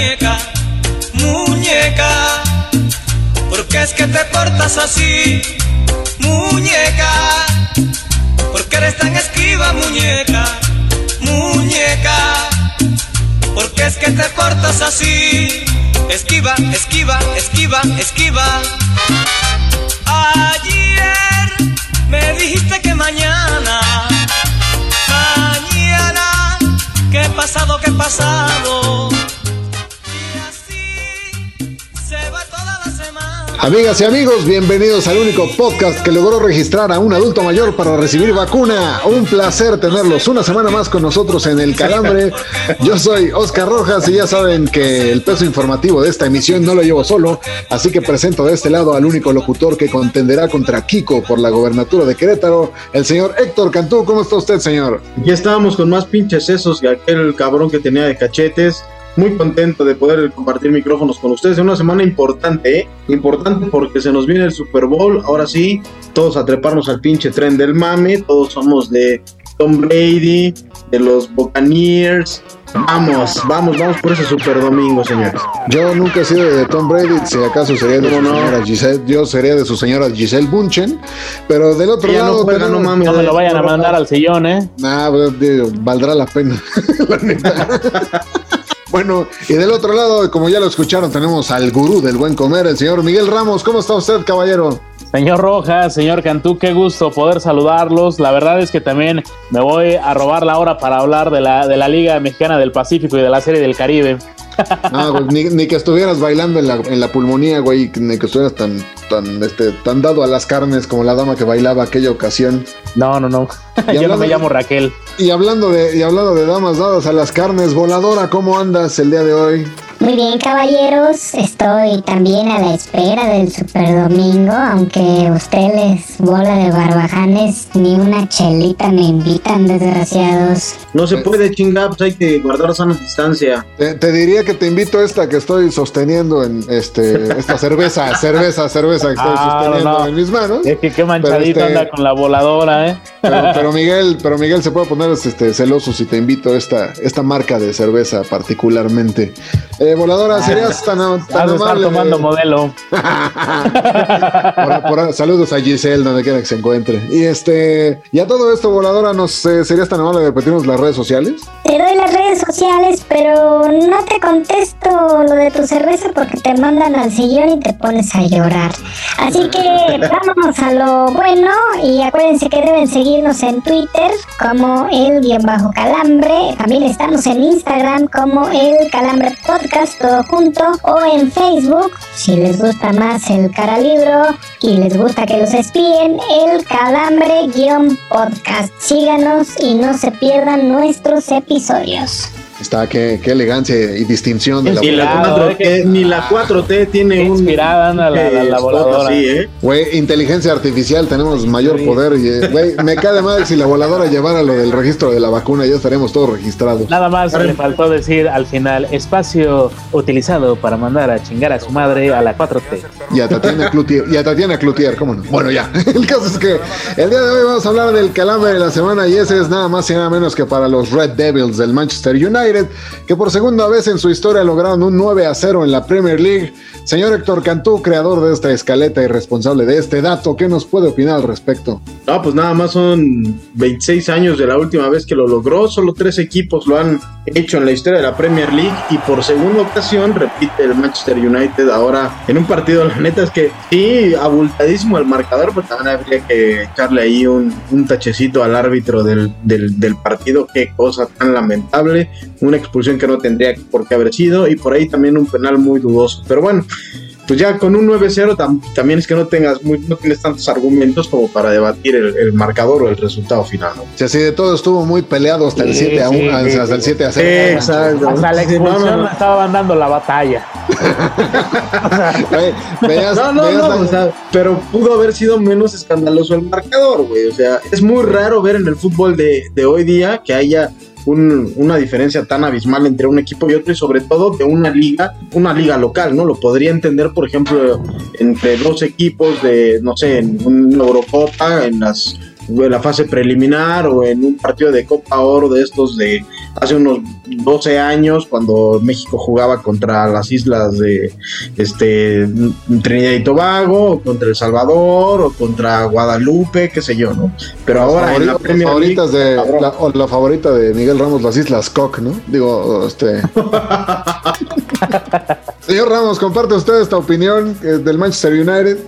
Muñeca, muñeca, ¿por qué es que te portas así, muñeca? ¿Por qué eres tan esquiva, muñeca, muñeca? ¿Por qué es que te portas así, esquiva, esquiva, esquiva, esquiva? Ayer me dijiste que mañana, mañana, ¿qué pasado, qué pasado? Amigas y amigos, bienvenidos al único podcast que logró registrar a un adulto mayor para recibir vacuna. Un placer tenerlos una semana más con nosotros en el calambre. Yo soy Oscar Rojas y ya saben que el peso informativo de esta emisión no lo llevo solo, así que presento de este lado al único locutor que contenderá contra Kiko por la gobernatura de Querétaro, el señor Héctor Cantú. ¿Cómo está usted, señor? Ya estábamos con más pinches sesos que aquel cabrón que tenía de cachetes muy contento de poder compartir micrófonos con ustedes en una semana importante, ¿eh? Importante porque se nos viene el Super Bowl. Ahora sí, todos a treparnos al pinche tren del mame. Todos somos de Tom Brady, de los Buccaneers. Vamos, vamos, vamos por ese super domingo, señores. Yo nunca he sido de Tom Brady, si acaso sería de su señora Giselle, yo sería de su señora Giselle Bunchen, pero del otro lado... No, no, mames, no me lo vayan a mandar al sillón, ¿eh? Nah, pues, valdrá la pena, la neta. Bueno, y del otro lado, como ya lo escucharon, tenemos al gurú del buen comer, el señor Miguel Ramos. ¿Cómo está usted, caballero? Señor Rojas, señor Cantú, qué gusto poder saludarlos. La verdad es que también me voy a robar la hora para hablar de la, de la Liga Mexicana del Pacífico y de la Serie del Caribe. No, ni, que estuvieras bailando en la, en la pulmonía, güey, ni que estuvieras tan, tan, este, tan dado a las carnes como la dama que bailaba aquella ocasión. No, no, no. Yo no me llamo Raquel. Y hablando de, y hablando de damas dadas a las carnes, voladora, ¿cómo andas el día de hoy? Muy bien, caballeros, estoy también a la espera del Super Domingo, aunque ustedes, bola de barbajanes, ni una chelita me invitan, desgraciados. No se puede chingar, pues hay que guardar sana distancia. Te, diría que te invito a esta que estoy sosteniendo en este esta cerveza, cerveza, cerveza que estoy ah, sosteniendo en mis manos. Es que qué manchadito este, anda con la voladora, ¿eh? Pero, Miguel, pero Miguel se puede poner este, celoso si te invito a esta, esta marca de cerveza particularmente. Eh, voladora, ah, serías tan, tan amable. tomando modelo. saludos a Giselle, donde quiera que se encuentre. Y este, y a todo esto, voladora, nos serías tan amable de repetirnos las redes sociales. Te doy las redes sociales, pero no te contesto lo de tu cerveza porque te mandan al sillón y te pones a llorar. Así que vámonos a lo bueno y acuérdense que deben seguirnos en Twitter como el guion bajo calambre. También estamos en Instagram como el calambre podcast todo junto o en Facebook, si les gusta más el cara libro y les gusta que los espíen, el calambre-podcast. Síganos y no se pierdan nuestros episodios. Está, qué, qué, elegancia y distinción de la, Ni la 4T tiene un. Inspirada la, la, voladora. ¿eh? Güey, inteligencia artificial, tenemos mayor poder. Y, eh, güey, me cae mal si la voladora llevara lo del registro de la vacuna, ya estaremos todos registrados. Nada más le faltó decir al final: espacio utilizado para mandar a chingar a su madre a la 4T. Y a Tatiana Cloutier, y a Tatiana Cloutier, ¿cómo no? Bueno, ya. El caso es que el día de hoy vamos a hablar del calambre de la semana y ese es nada más y nada menos que para los Red Devils del Manchester United que por segunda vez en su historia lograron un 9 a 0 en la Premier League. Señor Héctor Cantú, creador de esta escaleta y responsable de este dato, ¿qué nos puede opinar al respecto? No, pues nada más son 26 años de la última vez que lo logró, solo tres equipos lo han hecho en la historia de la Premier League y por segunda ocasión repite el Manchester United ahora en un partido, la neta es que sí, abultadísimo el marcador, pues también habría que echarle ahí un, tachecito al árbitro del, del, partido, qué cosa tan lamentable, una expulsión que no tendría por qué haber sido y por ahí también un penal muy dudoso, pero bueno. Pues ya con un 9-0 también es que no tengas muy, no tienes tantos argumentos como para debatir el, marcador o el resultado final. ¿no? Sí, así de todo estuvo muy peleado hasta el 7 a 1, hasta el 7 a 0. exacto. Hasta la expulsión estaban dando la batalla. no, no, no, o sea, pero pudo haber sido menos escandaloso el marcador, güey. O sea, es muy raro ver en el fútbol de, de hoy día que haya una diferencia tan abismal entre un equipo y otro y sobre todo de una liga, una liga local, ¿no? Lo podría entender, por ejemplo, entre dos equipos de, no sé, en una Eurocopa, en las la fase preliminar o en un partido de Copa Oro de estos de hace unos 12 años cuando México jugaba contra las islas de este Trinidad y Tobago o contra El Salvador o contra Guadalupe, qué sé yo, ¿no? Pero ahora la, favoritas de la, favorita de Miguel Ramos las Islas Cock, ¿no? Digo, este Señor Ramos, comparte usted esta opinión eh, del Manchester United.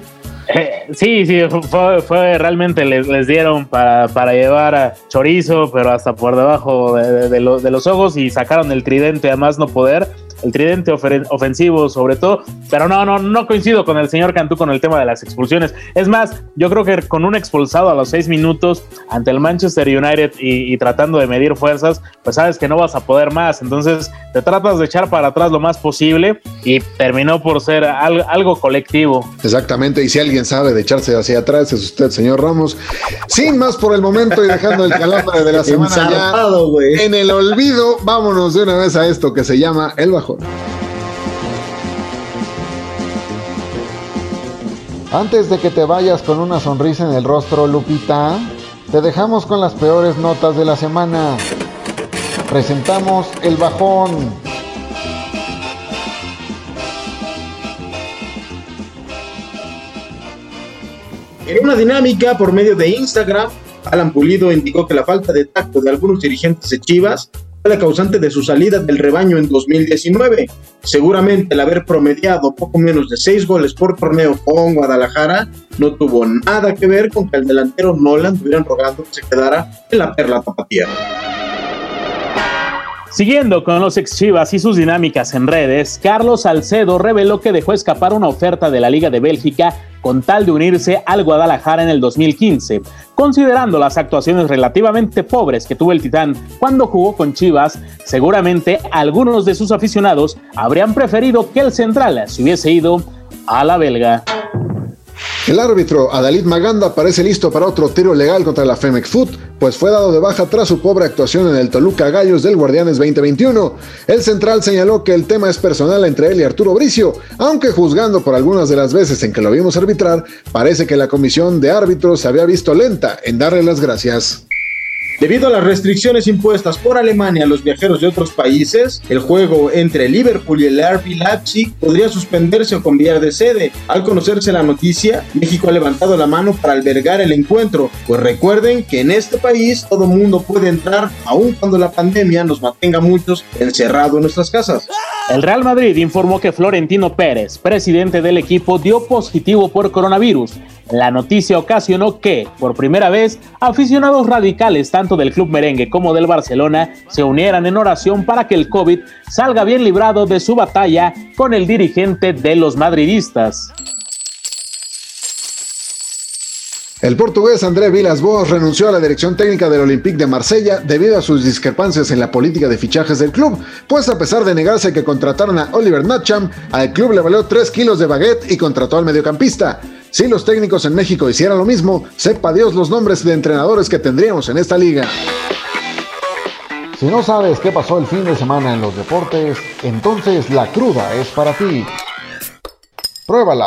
Sí, sí, fue, realmente les, dieron para, para, llevar a chorizo, pero hasta por debajo de, de, los ojos y sacaron el tridente a más no poder el tridente ofensivo sobre todo, pero no, no, no coincido con el señor Cantú con el tema de las expulsiones. Es más, yo creo que con un expulsado a los seis minutos ante el Manchester United y, tratando de medir fuerzas, pues sabes que no vas a poder más, entonces te tratas de echar para atrás lo más posible y terminó por ser algo, colectivo. Exactamente, y si alguien sabe de echarse hacia atrás es usted, señor Ramos. Sin más por el momento y dejando el calambre de la semana ya en el olvido, vámonos de una vez a esto que se llama el bajo antes de que te vayas con una sonrisa en el rostro, Lupita, te dejamos con las peores notas de la semana. Presentamos el bajón. En una dinámica por medio de Instagram, Alan Pulido indicó que la falta de tacto de algunos dirigentes de Chivas la causante de su salida del rebaño en 2019. Seguramente el haber promediado poco menos de seis goles por torneo con Guadalajara no tuvo nada que ver con que el delantero Nolan estuvieran rogando que se quedara en la perla tapatía. Siguiendo con los ex Chivas y sus dinámicas en redes, Carlos Salcedo reveló que dejó escapar una oferta de la Liga de Bélgica con tal de unirse al Guadalajara en el 2015. Considerando las actuaciones relativamente pobres que tuvo el Titán cuando jugó con Chivas, seguramente algunos de sus aficionados habrían preferido que el central se hubiese ido a la belga. El árbitro Adalid Maganda parece listo para otro tiro legal contra la Femex Foot, pues fue dado de baja tras su pobre actuación en el Toluca Gallos del Guardianes 2021. El central señaló que el tema es personal entre él y Arturo Bricio, aunque juzgando por algunas de las veces en que lo vimos arbitrar, parece que la comisión de árbitros se había visto lenta en darle las gracias. Debido a las restricciones impuestas por Alemania a los viajeros de otros países, el juego entre Liverpool y el RB Leipzig podría suspenderse o cambiar de sede. Al conocerse la noticia, México ha levantado la mano para albergar el encuentro, pues recuerden que en este país todo mundo puede entrar aun cuando la pandemia nos mantenga muchos encerrados en nuestras casas. El Real Madrid informó que Florentino Pérez, presidente del equipo, dio positivo por coronavirus. La noticia ocasionó que, por primera vez, aficionados radicales tanto del club merengue como del Barcelona se unieran en oración para que el COVID salga bien librado de su batalla con el dirigente de los madridistas. El portugués André Vilas-Boas renunció a la dirección técnica del Olympique de Marsella debido a sus discrepancias en la política de fichajes del club, pues a pesar de negarse que contrataran a Oliver Natcham, al club le valió 3 kilos de baguette y contrató al mediocampista. Si los técnicos en México hicieran lo mismo, sepa Dios los nombres de entrenadores que tendríamos en esta liga. Si no sabes qué pasó el fin de semana en los deportes, entonces la cruda es para ti. Pruébala.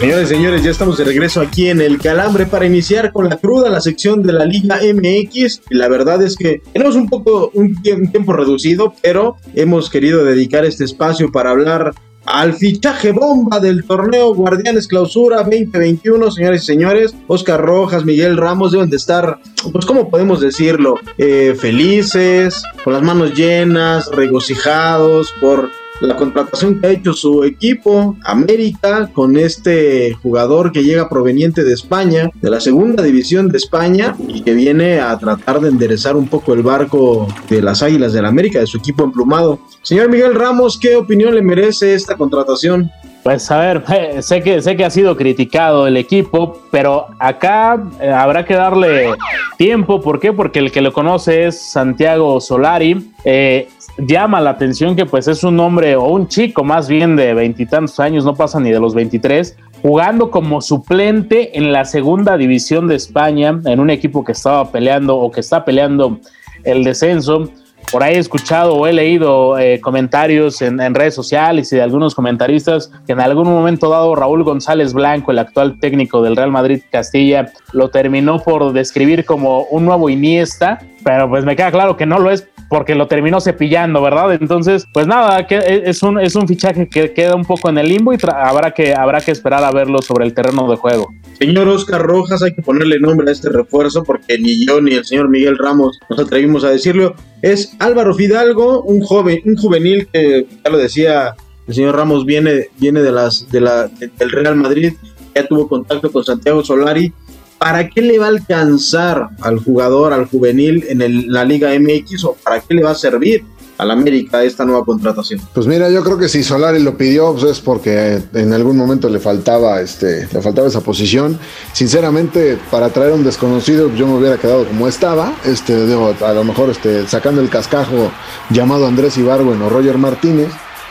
Señores y señores, ya estamos de regreso aquí en el Calambre para iniciar con la cruda, la sección de la Liga MX. Y la verdad es que tenemos un poco un tiempo reducido, pero hemos querido dedicar este espacio para hablar al fichaje bomba del torneo Guardianes Clausura 2021, señores y señores. Oscar Rojas, Miguel Ramos deben de estar, pues, ¿cómo podemos decirlo? Eh, felices, con las manos llenas, regocijados por la contratación que ha hecho su equipo, América, con este jugador que llega proveniente de España, de la segunda división de España, y que viene a tratar de enderezar un poco el barco de las Águilas del la América, de su equipo emplumado. Señor Miguel Ramos, ¿qué opinión le merece esta contratación? Pues a ver, sé que, sé que ha sido criticado el equipo, pero acá eh, habrá que darle tiempo. ¿Por qué? Porque el que lo conoce es Santiago Solari. Eh, llama la atención que pues es un hombre o un chico más bien de veintitantos años, no pasa ni de los 23, jugando como suplente en la segunda división de España, en un equipo que estaba peleando o que está peleando el descenso. Por ahí he escuchado o he leído eh, comentarios en, en, redes sociales y de algunos comentaristas que en algún momento dado Raúl González Blanco, el actual técnico del Real Madrid Castilla, lo terminó por describir como un nuevo Iniesta, pero pues me queda claro que no lo es porque lo terminó cepillando, ¿verdad? Entonces, pues nada, que es un, es un fichaje que queda un poco en el limbo y habrá que, habrá que esperar a verlo sobre el terreno de juego. Señor Oscar Rojas, hay que ponerle nombre a este refuerzo porque ni yo ni el señor Miguel Ramos nos atrevimos a decirlo. Es Álvaro Fidalgo, un joven, un juvenil que ya lo decía el señor Ramos viene, viene de las, de la, del Real Madrid, ya tuvo contacto con Santiago Solari ¿para qué le va a alcanzar al jugador, al juvenil en la Liga MX o para qué le va a servir al América esta nueva contratación? Pues mira, yo creo que si Solari lo pidió pues es porque en algún momento le faltaba este le faltaba esa posición. Sinceramente, para traer a un desconocido yo me hubiera quedado como estaba, este a lo mejor este sacando el cascajo llamado Andrés Ibargüen o Roger Martínez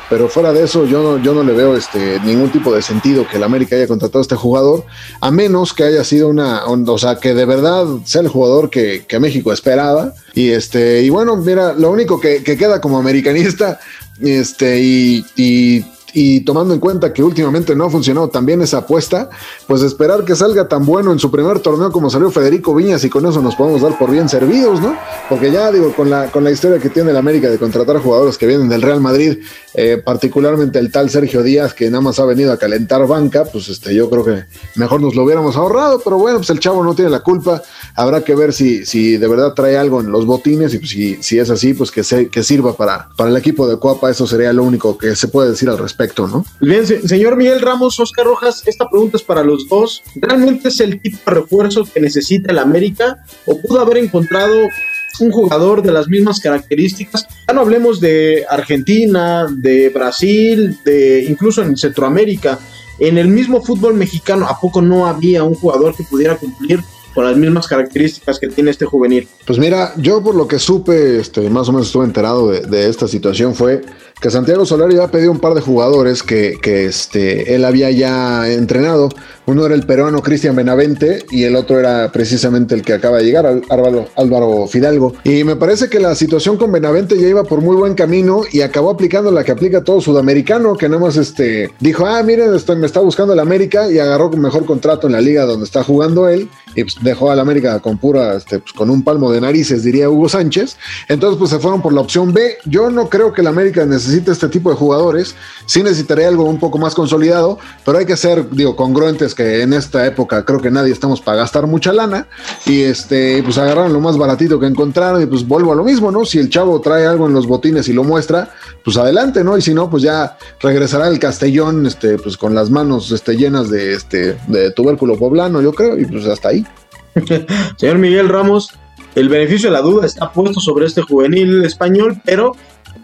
pero fuera de eso yo no, yo no le veo este, ningún tipo de sentido que el América haya contratado a este jugador, a menos que haya sido una, o sea, que de verdad sea el jugador que, México esperaba. Y este, y bueno, mira, lo único que, que queda como americanista, este, y, y y tomando en cuenta que últimamente no ha funcionado tan bien esa apuesta, pues esperar que salga tan bueno en su primer torneo como salió Federico Viñas y con eso nos podemos dar por bien servidos, ¿no? Porque ya digo, con la, con la historia que tiene el América de contratar jugadores que vienen del Real Madrid, eh, particularmente el tal Sergio Díaz que nada más ha venido a calentar banca, pues este, yo creo que mejor nos lo hubiéramos ahorrado, pero bueno, pues el chavo no tiene la culpa, habrá que ver si, si de verdad trae algo en los botines y pues si, si es así, pues que, se, que sirva para, para el equipo de Coapa, eso sería lo único que se puede decir al respecto. ¿no? Bien, señor Miguel Ramos, Oscar Rojas, esta pregunta es para los dos. ¿Realmente es el tipo de refuerzo que necesita el América o pudo haber encontrado un jugador de las mismas características? Ya no hablemos de Argentina, de Brasil, de incluso en Centroamérica. En el mismo fútbol mexicano, ¿a poco no había un jugador que pudiera cumplir con las mismas características que tiene este juvenil? Pues mira, yo por lo que supe, este, más o menos estuve enterado de, de esta situación, fue que Santiago Solari había pedido un par de jugadores que, que este, él había ya entrenado. Uno era el peruano Cristian Benavente y el otro era precisamente el que acaba de llegar, Álvaro, Álvaro Fidalgo. Y me parece que la situación con Benavente ya iba por muy buen camino y acabó aplicando la que aplica todo sudamericano, que nada más este, dijo, ah, miren, me está buscando el América y agarró mejor contrato en la liga donde está jugando él y pues, dejó al América con pura, este, pues, con un palmo de narices, diría Hugo Sánchez. Entonces, pues se fueron por la opción B. Yo no creo que el América necesite necesita este tipo de jugadores. Sí necesitaría algo un poco más consolidado, pero hay que ser, digo, congruentes que en esta época creo que nadie estamos para gastar mucha lana y este, pues agarraron lo más baratito que encontraron y pues vuelvo a lo mismo, ¿no? Si el chavo trae algo en los botines y lo muestra, pues adelante, ¿no? Y si no, pues ya regresará el Castellón, este, pues con las manos este, llenas de, este, de tubérculo poblano, yo creo, y pues hasta ahí. Señor Miguel Ramos, el beneficio de la duda está puesto sobre este juvenil español, pero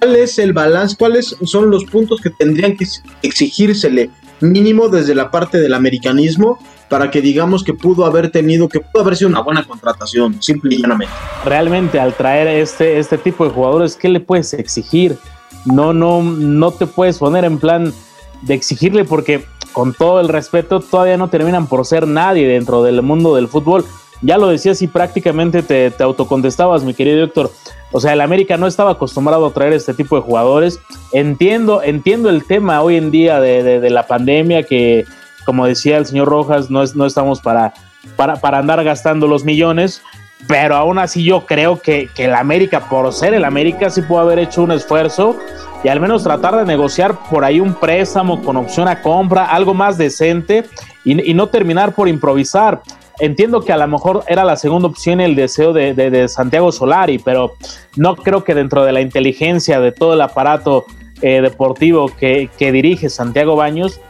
¿Cuál es el balance? ¿Cuáles son los puntos que tendrían que exigírsele mínimo desde la parte del americanismo para que digamos que pudo haber tenido, que pudo haber sido una buena contratación, simple y llanamente? Realmente al traer este, este tipo de jugadores, ¿qué le puedes exigir? No, no, no te puedes poner en plan de exigirle porque con todo el respeto todavía no terminan por ser nadie dentro del mundo del fútbol. Ya lo decías y prácticamente te, te autocontestabas, mi querido Héctor. O sea, el América no estaba acostumbrado a traer este tipo de jugadores. Entiendo, entiendo el tema hoy en día de, la pandemia, que como decía el señor Rojas, no, es, no estamos para, para, para, andar gastando los millones, pero aún así yo creo que, que el América, por ser el América, sí puede haber hecho un esfuerzo y al menos tratar de negociar por ahí un préstamo con opción a compra, algo más decente y, y no terminar por improvisar. Entiendo que a lo mejor era la segunda opción el deseo de, Santiago Solari, pero no creo que dentro de la inteligencia de todo el aparato eh, deportivo que, que dirige Santiago Baños,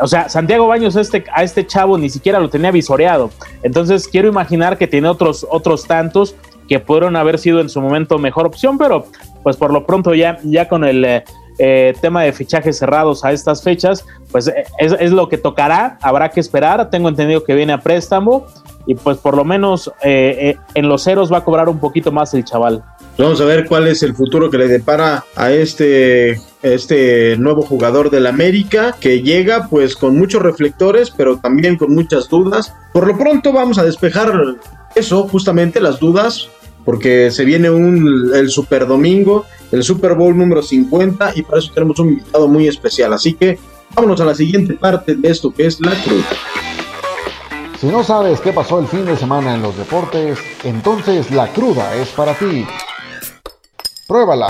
o sea, Santiago Baños este, a este chavo ni siquiera lo tenía visoreado. Entonces quiero imaginar que tiene otros, otros tantos que pudieron haber sido en su momento mejor opción, pero pues por lo pronto ya, ya con el eh, eh, tema de fichajes cerrados a estas fechas, pues eh, es, lo que tocará, habrá que esperar. Tengo entendido que viene a préstamo y pues por lo menos en los ceros va a cobrar un poquito más el chaval. Vamos a ver cuál es el futuro que le depara a este, este nuevo jugador del América que llega pues con muchos reflectores pero también con muchas dudas. Por lo pronto vamos a despejar eso, justamente las dudas, porque se viene un, el Super Domingo, el Super Bowl número 50 y para eso tenemos un invitado muy especial. Así que vámonos a la siguiente parte de esto que es la cruz. Si no sabes qué pasó el fin de semana en los deportes, entonces la cruda es para ti. Pruébala.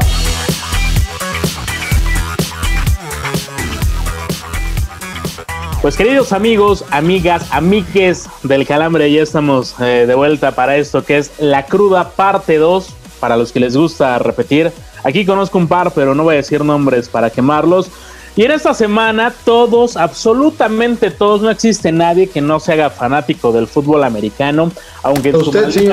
Pues queridos amigos, amigas, amigues del calambre, ya estamos eh, de vuelta para esto que es la cruda parte 2, para los que les gusta repetir. Aquí conozco un par, pero no voy a decir nombres para quemarlos. Y en esta semana todos, absolutamente todos, no existe nadie que no se haga fanático del fútbol americano, aunque usted, sí,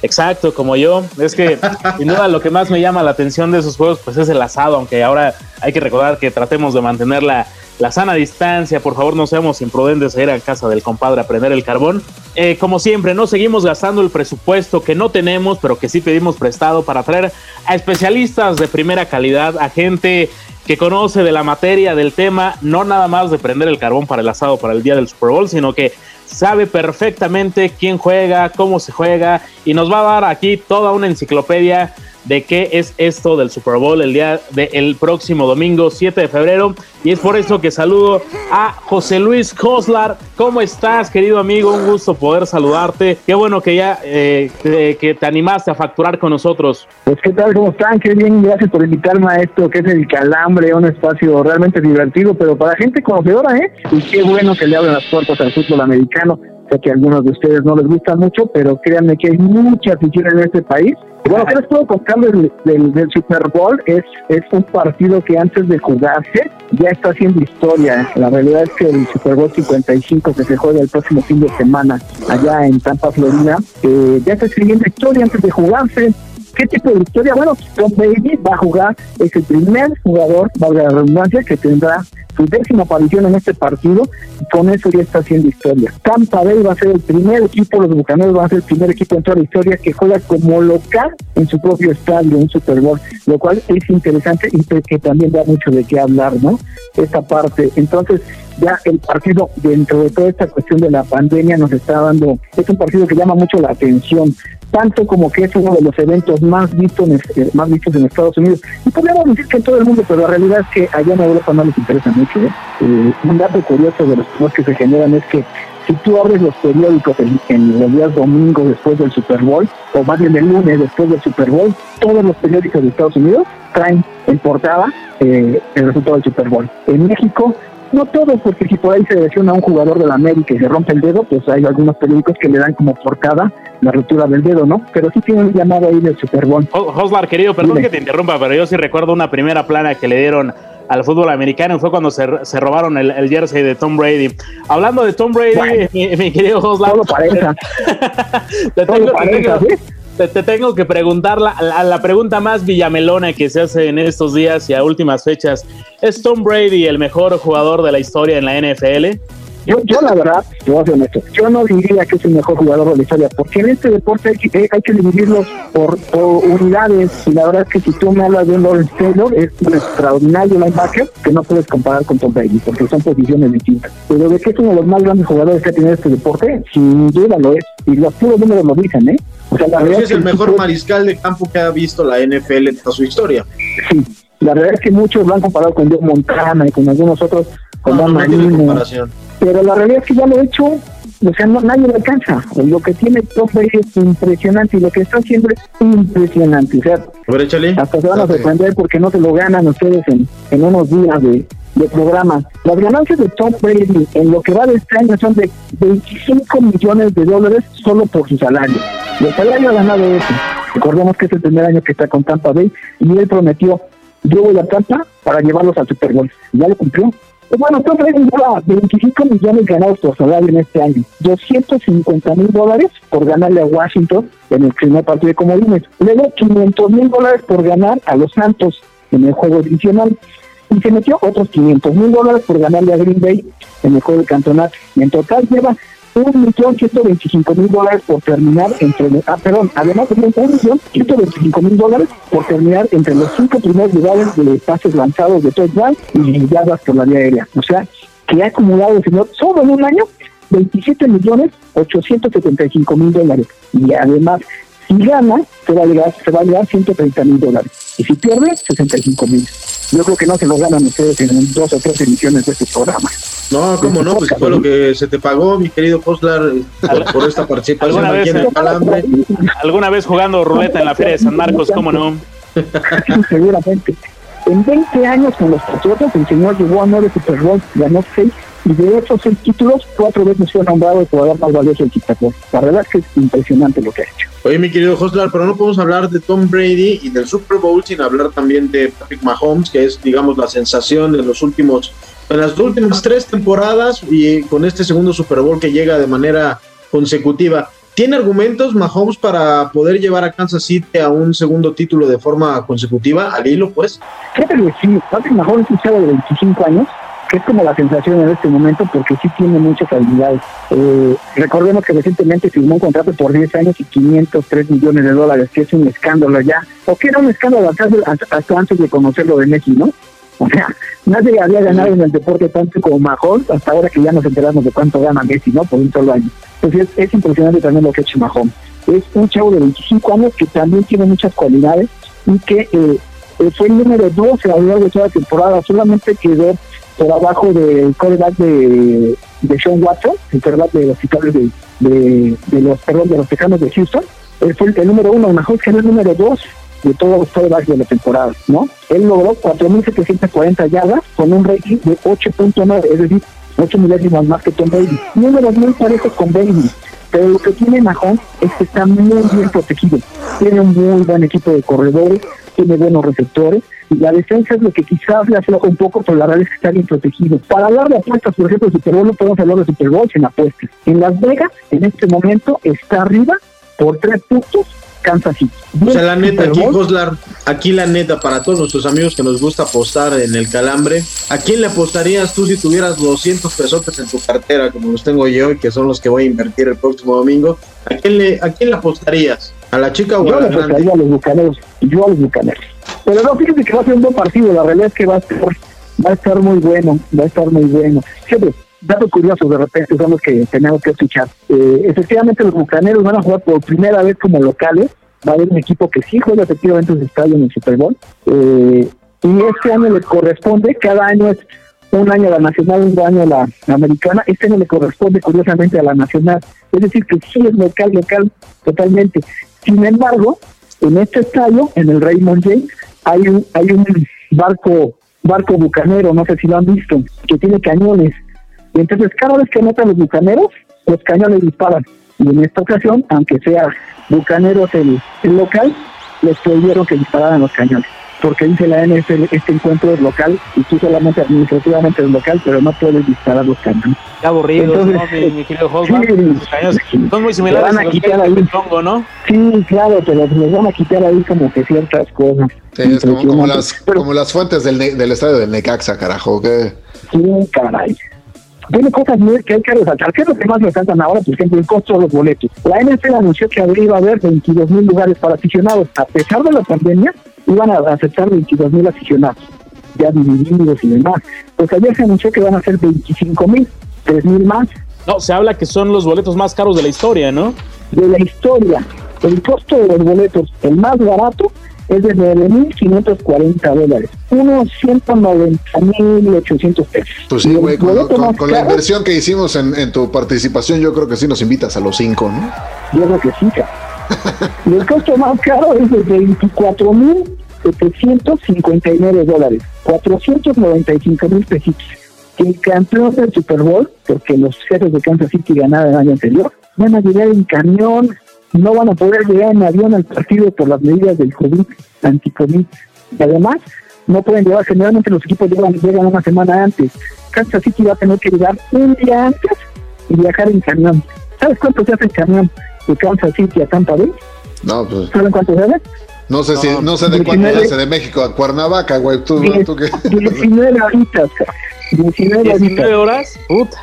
exacto, como yo, es que sin duda lo que más me llama la atención de esos juegos pues es el asado, aunque ahora hay que recordar que tratemos de mantener la, sana distancia, por favor no seamos imprudentes a ir a casa del compadre a prender el carbón. Eh, como siempre, no seguimos gastando el presupuesto que no tenemos, pero que sí pedimos prestado para traer a especialistas de primera calidad, a gente que conoce de la materia, del tema, no nada más de prender el carbón para el asado para el día del Super Bowl, sino que sabe perfectamente quién juega, cómo se juega y nos va a dar aquí toda una enciclopedia de qué es esto del Super Bowl el día del próximo domingo 7 de febrero. Y es por eso que saludo a José Luis Coslar. ¿Cómo estás, querido amigo? Un gusto poder saludarte. Qué bueno que ya eh, que te animaste a facturar con nosotros. Pues qué tal, ¿cómo están? Qué bien, gracias por invitarme a esto que es el Calambre, un espacio realmente divertido, pero para gente conocedora, ¿eh? Y qué bueno que le abren las puertas al fútbol americano. Sé que a algunos de ustedes no les gusta mucho, pero créanme que hay mucha afición en este país bueno, ¿qué les puedo contar del, del, Super Bowl? Es, es un partido que antes de jugarse ya está haciendo historia. La realidad es que el Super Bowl 55 que se juega el próximo fin de semana allá en Tampa, Florida, eh, ya está escribiendo historia antes de jugarse. ¿Qué tipo de historia? Bueno, Tom Brady va a jugar, es el primer jugador, valga la redundancia, que tendrá su décima aparición en este partido y con eso ya está haciendo historia. Tampa Bay va a ser el primer equipo, los Bucaneros van a ser el primer equipo en toda la historia que juega como local en su propio estadio, un Super Bowl, lo cual es interesante y que también da mucho de qué hablar, ¿no? Esta parte. Entonces, ya el partido dentro de toda esta cuestión de la pandemia nos está dando, es un partido que llama mucho la atención, tanto como que es uno de los eventos más vistos en, eh, más vistos en Estados Unidos. Y podríamos decir que en todo el mundo, pero la realidad es que allá en Europa no les interesa mucho. Eh, un dato curioso de los temas que se generan es que si tú abres los periódicos en, los días domingos después del Super Bowl, o más bien el lunes después del Super Bowl, todos los periódicos de Estados Unidos traen en portada eh, el resultado del Super Bowl. En México no todos, porque si por ahí se lesiona a un jugador de la América y se rompe el dedo, pues hay algunos periódicos que le dan como portada la ruptura del dedo, ¿no? Pero sí tiene un llamado ahí del Super Bowl. Joslar, querido, perdón que te interrumpa, pero yo sí recuerdo una primera plana que le dieron al fútbol americano fue cuando se, se robaron el, jersey de Tom Brady. Hablando de Tom Brady, mi, querido Joslar. Todo pareja. te, tengo, te, tengo que preguntar la, la, pregunta más villamelona que se hace en estos días y a últimas fechas. ¿Es Tom Brady el mejor jugador de la historia en la NFL? Yo, yo la verdad, yo voy a yo no diría que es el mejor jugador de la historia, porque en este deporte hay que, hay que dividirlos por, unidades, y la verdad es que si tú me hablas de un Lawrence Taylor, es un extraordinario linebacker que no puedes comparar con Tom Brady, porque son posiciones distintas. Pero de que es uno de los más grandes jugadores que ha tenido este deporte, sin duda lo es, y los puros números lo dicen, ¿eh? O sea, la verdad es, el mejor mariscal de campo que ha visto la NFL en toda su historia. Sí, la verdad es que muchos lo han comparado con Joe Montana y con algunos otros, con Dan Marino pero la realidad es que ya lo he hecho, o sea, no, nadie lo alcanza. Lo que tiene Top es impresionante y lo que está haciendo es impresionante. O sea, hasta se van a sorprender porque no se lo ganan ustedes en, en unos días de, de programa. Las ganancias de Tom Brady en lo que va de este año son de 25 millones de dólares solo por su salario. El salario ha ganado eso. Recordemos que es el primer año que está con Tampa Bay y él prometió, yo voy a Tampa para llevarlos al Super Bowl. Ya lo cumplió. Pues bueno, Tom Brady lleva 25 millones ganados por salario en este año, 250 mil dólares por ganarle a Washington en el primer partido de comodines, luego 500 mil dólares por ganar a los Santos en el juego adicional y se metió otros 500 mil dólares por ganarle a Green Bay en el juego de campeonato. En total lleva un millón ciento veinticinco mil dólares por terminar entre ah perdón además de un millón ciento veinticinco mil dólares por terminar entre los cinco primeros lugares de pases lanzados de touchdown y yardas por la vía aérea o sea que ha acumulado el señor solo en un año 27 millones 875 mil dólares y además si gana se va a llegar se va a llegar 130 mil dólares y si pierde 65 mil yo creo que no se lo ganan ustedes en dos o tres emisiones de este programa no, cómo no, pues fue lo que se te pagó, mi querido Postlar, por, por esta participación ¿Alguna aquí vez, en el Calambre. ¿Alguna vez jugando ruleta en la Feria de San Marcos? ¿Cómo no? Seguramente. En 20 años con los Patriotas, el señor llegó a nueve Super Bowls, ganó seis, y de esos seis títulos, cuatro veces fue nombrado el jugador más valioso del Chicago. La verdad es que es impresionante lo que ha hecho. Oye, mi querido Hostlar, pero no podemos hablar de Tom Brady y del Super Bowl sin hablar también de Patrick Mahomes, que es, digamos, la sensación de los últimos, en las últimas tres temporadas y con este segundo Super Bowl que llega de manera consecutiva. ¿Tiene argumentos Mahomes para poder llevar a Kansas City a un segundo título de forma consecutiva? Al hilo, pues. Fíjate que sí, Patrick Mahomes es un chavo de 25 años, que es como la sensación en este momento porque sí tiene muchas habilidades. Eh, recordemos que recientemente firmó un contrato por 10 años y 503 millones de dólares, que es un escándalo ya, o que era un escándalo hasta, hasta antes de conocerlo de Messi, ¿no? O sea, nadie había ganado en el deporte tanto como Mahomes, hasta ahora que ya nos enteramos de cuánto gana Messi, ¿no? Por un solo año. Entonces es, es impresionante también lo que ha hecho Mahomes. Es un chavo de 25 años que también tiene muchas cualidades y que eh, eh, fue el número 12 a lo largo de toda la temporada, solamente quedó por abajo del quarterback de, de Sean Watson, el quarterback de los titulares de, de, los perdón, de los Tejanos de Houston. Él fue el, número uno, Mahomes que era el número 2 de todos los quarterbacks de la temporada, ¿no? Él logró 4.740 yardas con un rating de 8.9, es decir, 8 milésimas más que Tom Brady. Números muy parejos con Brady. Pero lo que tiene Mahomes es que está muy bien protegido. Tiene un muy buen equipo de corredores, tiene buenos receptores. La defensa es lo que quizás le afloja un poco, pero la realidad es que está bien protegido. Para hablar de apuestas, por ejemplo, Super Bowl, no podemos hablar de Super Bowl sin apuestas. En Las Vegas, en este momento, está arriba por tres puntos Kansas City. O sea, la neta, aquí, Joslar, aquí la neta, para todos nuestros amigos que nos gusta apostar en el calambre, ¿a quién le apostarías tú si tuvieras 200 pesotes en tu cartera, como los tengo yo, y que son los que voy a invertir el próximo domingo? ¿A quién le, a quién le apostarías? ¿A la chica o Yo a la grande? apostaría a los bucaneros, yo a los bucaneros. Pero no, fíjate que va a ser un buen partido, la realidad es que va a estar, va a estar muy bueno, va a estar muy bueno. Siempre, datos curiosos de repente son los que tenemos que escuchar. Eh, efectivamente, los bucaneros van a jugar por primera vez como locales. Va a haber un equipo que sí juega efectivamente en su estadio en el Super Bowl. Eh, y este año le corresponde, cada año es un año a la nacional, un año a la americana. Este año le corresponde curiosamente a la nacional. Es decir, que sí es local, local, totalmente. Sin embargo, en este estadio, en el Raymond James, hay un, hay un barco, barco bucanero, no sé si lo han visto, que tiene cañones. Y entonces cada vez que anotan los bucaneros, los cañones disparan. Y en esta ocasión, aunque sea bucaneros el, el local, les prohibieron que dispararan los cañones. Porque dice la NFL, este encuentro es local y tú solamente administrativamente es local, pero no puedes disparar los cañones. Qué aburrido, Entonces, ¿no? Mi, mi querido sí, Son muy similares van a quitar ahí. Tongo, ¿no? Sí, claro, pero les van a quitar ahí como que ciertas cosas. Sí, es como, como las, Pero- como las fuentes del, del estadio del Necaxa, carajo. Que... Sí, caray. Tiene cosas muy que hay que resaltar. ¿Qué es lo que más resaltan ahora? Por ejemplo, el costo de los boletos. La NFL anunció que iba a haber 22 mil lugares para aficionados. A pesar de la pandemia, iban a aceptar 22 mil aficionados, ya divididos y demás. Pues ayer se anunció que van a ser 25 mil, 3 mil más No, se habla que son los boletos más caros de la historia, ¿no? de la historia. El costo de los boletos, el más barato, es de 9.540 dólares. Unos 190.800 pesos. Pues sí, güey, con, la inversión que hicimos en, en tu participación, yo creo que sí nos invitas a los cinco, ¿no? Yo creo que sí. Y el costo más caro es de 24.759 dólares. 495 mil pesitos. El campeón del Super Bowl, porque los jefes de Kansas City ganaron el año anterior, van a llegar en camión, no van a poder llegar en avión al partido por las medidas del COVID, anti-COVID. Y además, no pueden llevar, generalmente los equipos llegan, llegan una semana antes. Kansas City va a tener que llegar un día antes y viajar en camión. ¿Sabes cuánto se hace en camión de Kansas City a Tampa Bay? No, pues. ¿Saben cuánto se hace? No sé si, no sé de cuánto hace de México a Cuernavaca, güey. Tú, tú qué. 19 horitas, cara. 19 horitas. 19 horas, puta.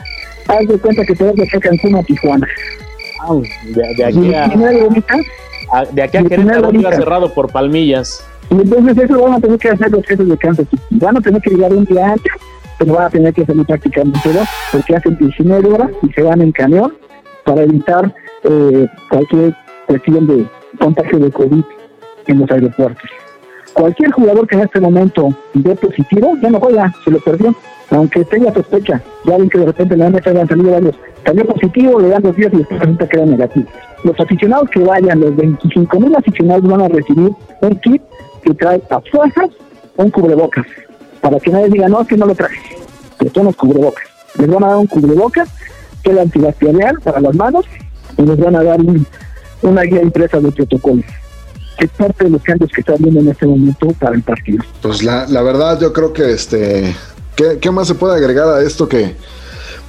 Haz de cuenta que te vas de Cancún a Tijuana. De, de aquí a, 19 horitas. a- de aquí a 19 Querétaro horitas. cerrado por palmillas. Y entonces eso van a tener que hacer los jefes de Kansas City. Van a tener que llegar un día antes, pero van a tener que hacerlo prácticamente dos, porque hacen 19 horas y se van en camión para evitar eh, cualquier cuestión de contagio de COVID en los aeropuertos. Cualquier jugador que en este momento dé positivo, ya no juega, se lo perdió. Aunque tenga sospecha, ya ven que de repente NFL han salido varios, salió positivo, le dan dos días y después resulta que era negativo. Los aficionados que vayan, los 25 mil aficionados van a recibir un kit que trae a fuerzas un cubrebocas, para que nadie diga, no, es que no lo traje, pero son los cubrebocas. Les van a dar un cubrebocas, que es antibacterial para las manos, y les van a dar un- una guía impresa de protocolo. Es parte de los cambios que está viendo en este momento para el partido. Pues la verdad, yo creo que este. ¿Qué, más se puede agregar a esto que.?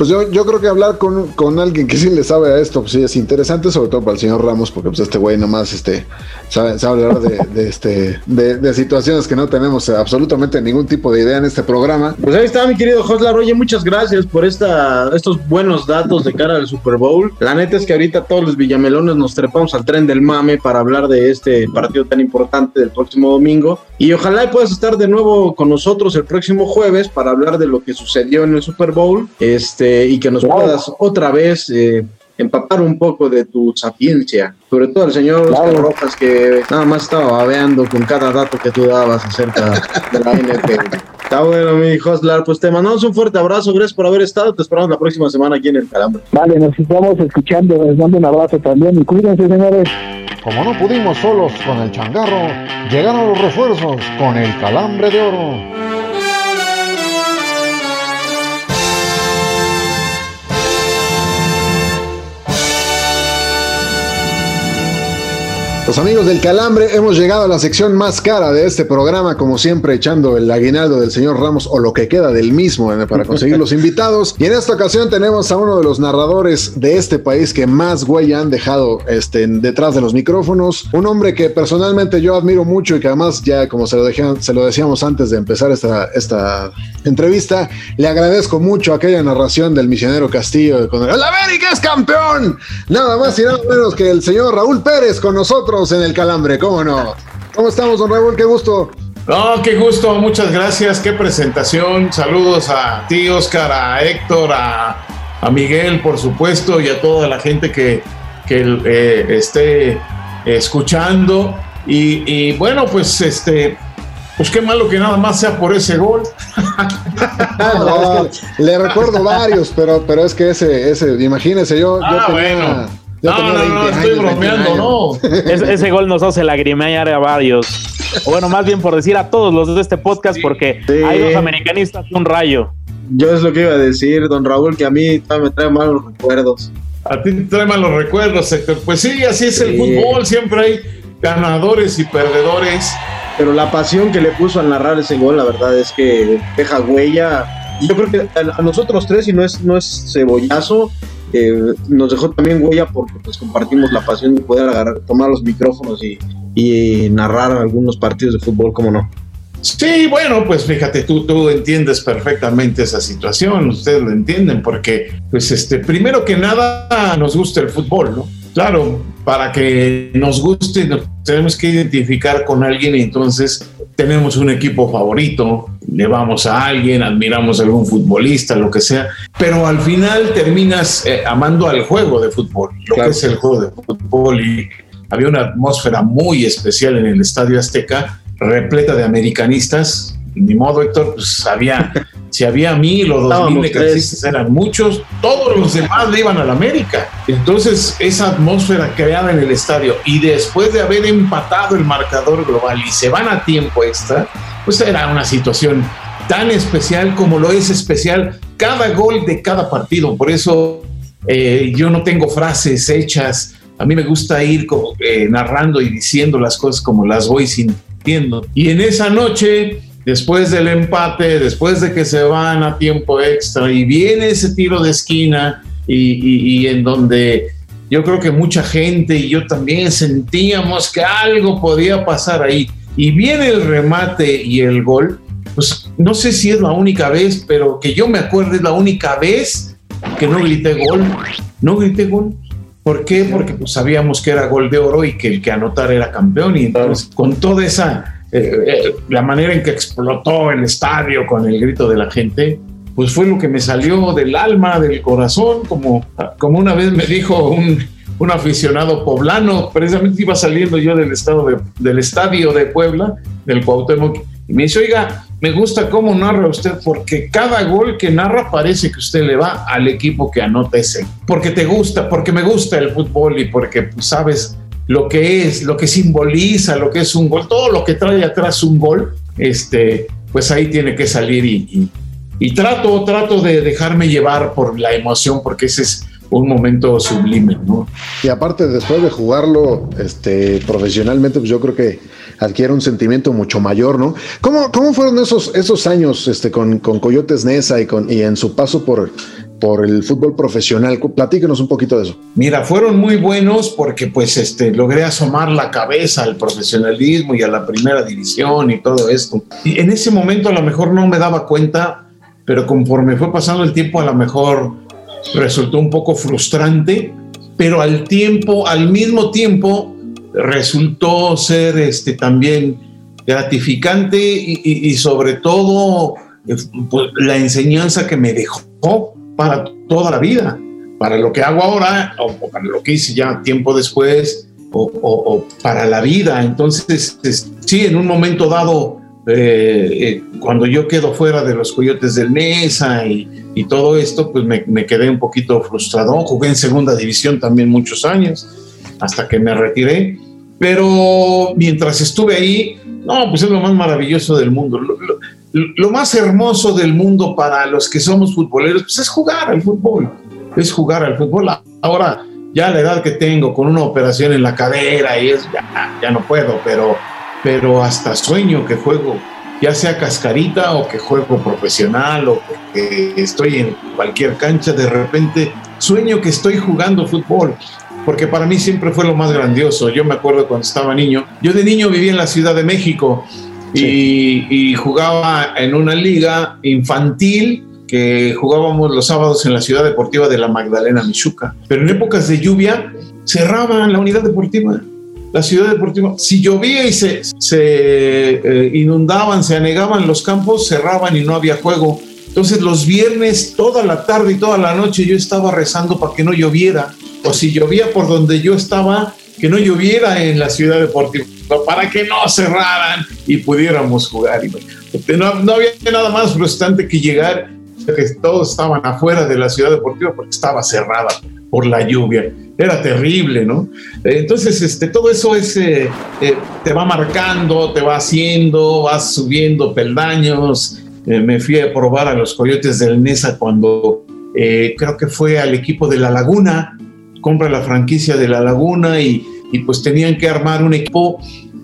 Pues yo, yo creo que hablar con, con alguien que sí le sabe a esto, pues sí es interesante, sobre todo para el señor Ramos, porque pues este güey nomás este, sabe, hablar de, este, de, de situaciones que no tenemos absolutamente ningún tipo de idea en este programa. Pues ahí está, mi querido Hoslar. Oye, muchas gracias por esta, estos buenos datos de cara al Super Bowl. La neta es que ahorita todos los villamelones nos trepamos al tren del mame para hablar de este partido tan importante del próximo domingo. Y ojalá puedas estar de nuevo con nosotros el próximo jueves para hablar de lo que sucedió en el Super Bowl este, y que nos Claro. puedas otra vez eh, empapar un poco de tu sapiencia. Sobre todo el señor Oscar Claro. Rojas que nada más estaba babeando con cada dato que tú dabas acerca de la NFL. Está bueno, mi Hoslar. Pues te mandamos un fuerte abrazo. Gracias por haber estado. Te esperamos la próxima semana aquí en el Calambre. Vale, nos estamos escuchando, les mando un abrazo también y cuídense, señores. Como no pudimos solos con el changarro, llegaron los refuerzos con el calambre de oro. Los amigos del Calambre, hemos llegado a la sección más cara de este programa, como siempre echando el aguinaldo del señor Ramos o lo que queda del mismo eh, para conseguir los invitados. Y en esta ocasión tenemos a uno de los narradores de este país que más huella han dejado este, detrás de los micrófonos. Un hombre que personalmente yo admiro mucho y que además ya como se lo, dejé- se lo decíamos antes de empezar esta, esta entrevista, le agradezco mucho aquella narración del misionero Castillo con el América es campeón. Nada más y nada menos que el señor Raúl Pérez con nosotros en el Calambre, ¿cómo no? ¿Cómo estamos, don Raúl? Qué gusto. No, qué gusto, muchas gracias, qué presentación. Saludos a ti, Oscar, a Héctor, a, a Miguel, por supuesto, y a toda la gente que, que eh, esté escuchando. Y, y bueno, pues este, pues qué malo que nada más sea por ese gol. No, le recuerdo varios, pero, pero es que ese, ese, imagínese, yo, yo Ah, tenía, bueno. Yo No, no, 20 no, estoy 21 bromeando, no. Es- ese gol nos hace lagrimear a varios. O bueno, más bien por decir a todos los de este podcast, porque Sí. hay dos americanistas un rayo. Yo es lo que iba a decir, don Raúl, que a mí todavía me trae malos recuerdos. A ti te trae malos recuerdos, Héctor. Pues sí, así es el fútbol, siempre hay ganadores y perdedores. Pero la pasión que le puso al narrar ese gol, la verdad es que deja huella. Y Yo creo que a, a nosotros tres, y no es, no es cebollazo, eh, nos dejó también huella porque pues compartimos la pasión de poder agarrar, tomar los micrófonos y, narrar algunos partidos de fútbol, como no. Sí, bueno, pues fíjate, tú, tú entiendes perfectamente esa situación, ustedes lo entienden, porque, pues, este, primero que nada, nos gusta el fútbol, ¿no? Claro, para que nos guste, nos tenemos que identificar con alguien entonces tenemos un equipo favorito, le vamos a alguien, admiramos a algún futbolista, lo que sea, pero al final terminas eh, amando al juego de fútbol, lo Claro. que es el juego de fútbol y había una atmósfera muy especial en el Estadio Azteca, repleta de americanistas. Ni modo, Héctor, pues había, si había mil o dos mil necaxistas, eran muchos, todos los demás le iban al América. Entonces, esa atmósfera creada en el estadio y después de haber empatado el marcador global y se van a tiempo extra, pues era una situación tan especial como lo es especial cada gol de cada partido. Por eso eh, yo no tengo frases hechas. A mí me gusta ir como, eh, narrando y diciendo las cosas como las voy sintiendo. Y en esa noche después del empate, después de que se van a tiempo extra y viene ese tiro de esquina y, en donde yo creo que mucha gente y yo también sentíamos que algo podía pasar ahí y viene el remate y el gol, pues no sé si es la única vez, pero que yo me acuerdo es la única vez que no grité gol, no grité gol. ¿Por qué? Porque pues sabíamos que era gol de oro y que el que anotar era campeón y entonces con toda esa, eh, eh, la manera en que explotó el estadio con el grito de la gente, pues fue lo que me salió del alma, del corazón, como, como una vez me dijo un, un aficionado poblano, precisamente iba saliendo yo del, estado del estadio de Puebla, del Cuauhtémoc, y me dice, oiga, me gusta cómo narra usted, porque cada gol que narra parece que usted le va al equipo que anota ese, porque te gusta, porque me gusta el fútbol y porque pues, sabes lo que es, lo que simboliza, lo que es un gol, todo lo que trae atrás un gol, este, pues ahí tiene que salir y, y trato, trato de dejarme llevar por la emoción, porque ese es un momento sublime, ¿no? Y aparte, después de jugarlo este, profesionalmente, pues yo creo que adquiere un sentimiento mucho mayor, ¿no? ¿Cómo, cómo fueron esos, esos años este, con, con Coyotes Nesa y, con, y en su paso por, por el fútbol profesional. Platíquenos un poquito de eso. Mira, fueron muy buenos porque pues este logré asomar la cabeza al profesionalismo y a la primera división y todo esto. Y en ese momento a lo mejor no me daba cuenta pero conforme fue pasando el tiempo a lo mejor resultó un poco frustrante, pero al tiempo, al mismo tiempo, resultó ser este, también gratificante y, sobre todo eh, pues, la enseñanza que me dejó para toda la vida, para lo que hago ahora o, para lo que hice ya tiempo después o, o para la vida. Entonces, sí, en un momento dado eh, eh, cuando yo quedo fuera de los Coyotes del Mesa y, todo esto, pues me, quedé un poquito frustrado. Jugué en segunda división también muchos años, hasta que me retiré. Pero mientras estuve ahí, no, pues es lo más maravilloso del mundo. Lo, más hermoso del mundo para los que somos futboleros, pues es jugar al fútbol. Es jugar al fútbol. Ahora, ya la edad que tengo, con una operación en la cadera y es, ya, ya no puedo, pero pero hasta sueño que juego, ya sea cascarita o que juego profesional o que estoy en cualquier cancha, de repente sueño que estoy jugando fútbol, porque para mí siempre fue lo más grandioso. Yo me acuerdo cuando estaba niño, yo de niño vivía en la Ciudad de México y, jugaba en una liga infantil que jugábamos los sábados en la ciudad deportiva de la Magdalena Michuca. Pero en épocas de lluvia cerraban la unidad deportiva la ciudad deportiva, si llovía y se, se eh, inundaban, se anegaban los campos, cerraban y no había juego. Entonces los viernes, toda la tarde y toda la noche yo estaba rezando para que no lloviera. O si llovía por donde yo estaba, que no lloviera en la ciudad deportiva, para que no cerraran y pudiéramos jugar. No, no había nada más frustrante que llegar, que todos estaban afuera de la ciudad deportiva porque estaba cerrada por la lluvia. Era terrible, ¿no? Entonces, este, todo eso es, eh, eh, te va marcando, te va haciendo, vas subiendo peldaños. Eh, me fui a probar a los Coyotes del Nesa cuando creo que fue al equipo de La Laguna, compra la franquicia de La Laguna y, y pues tenían que armar un equipo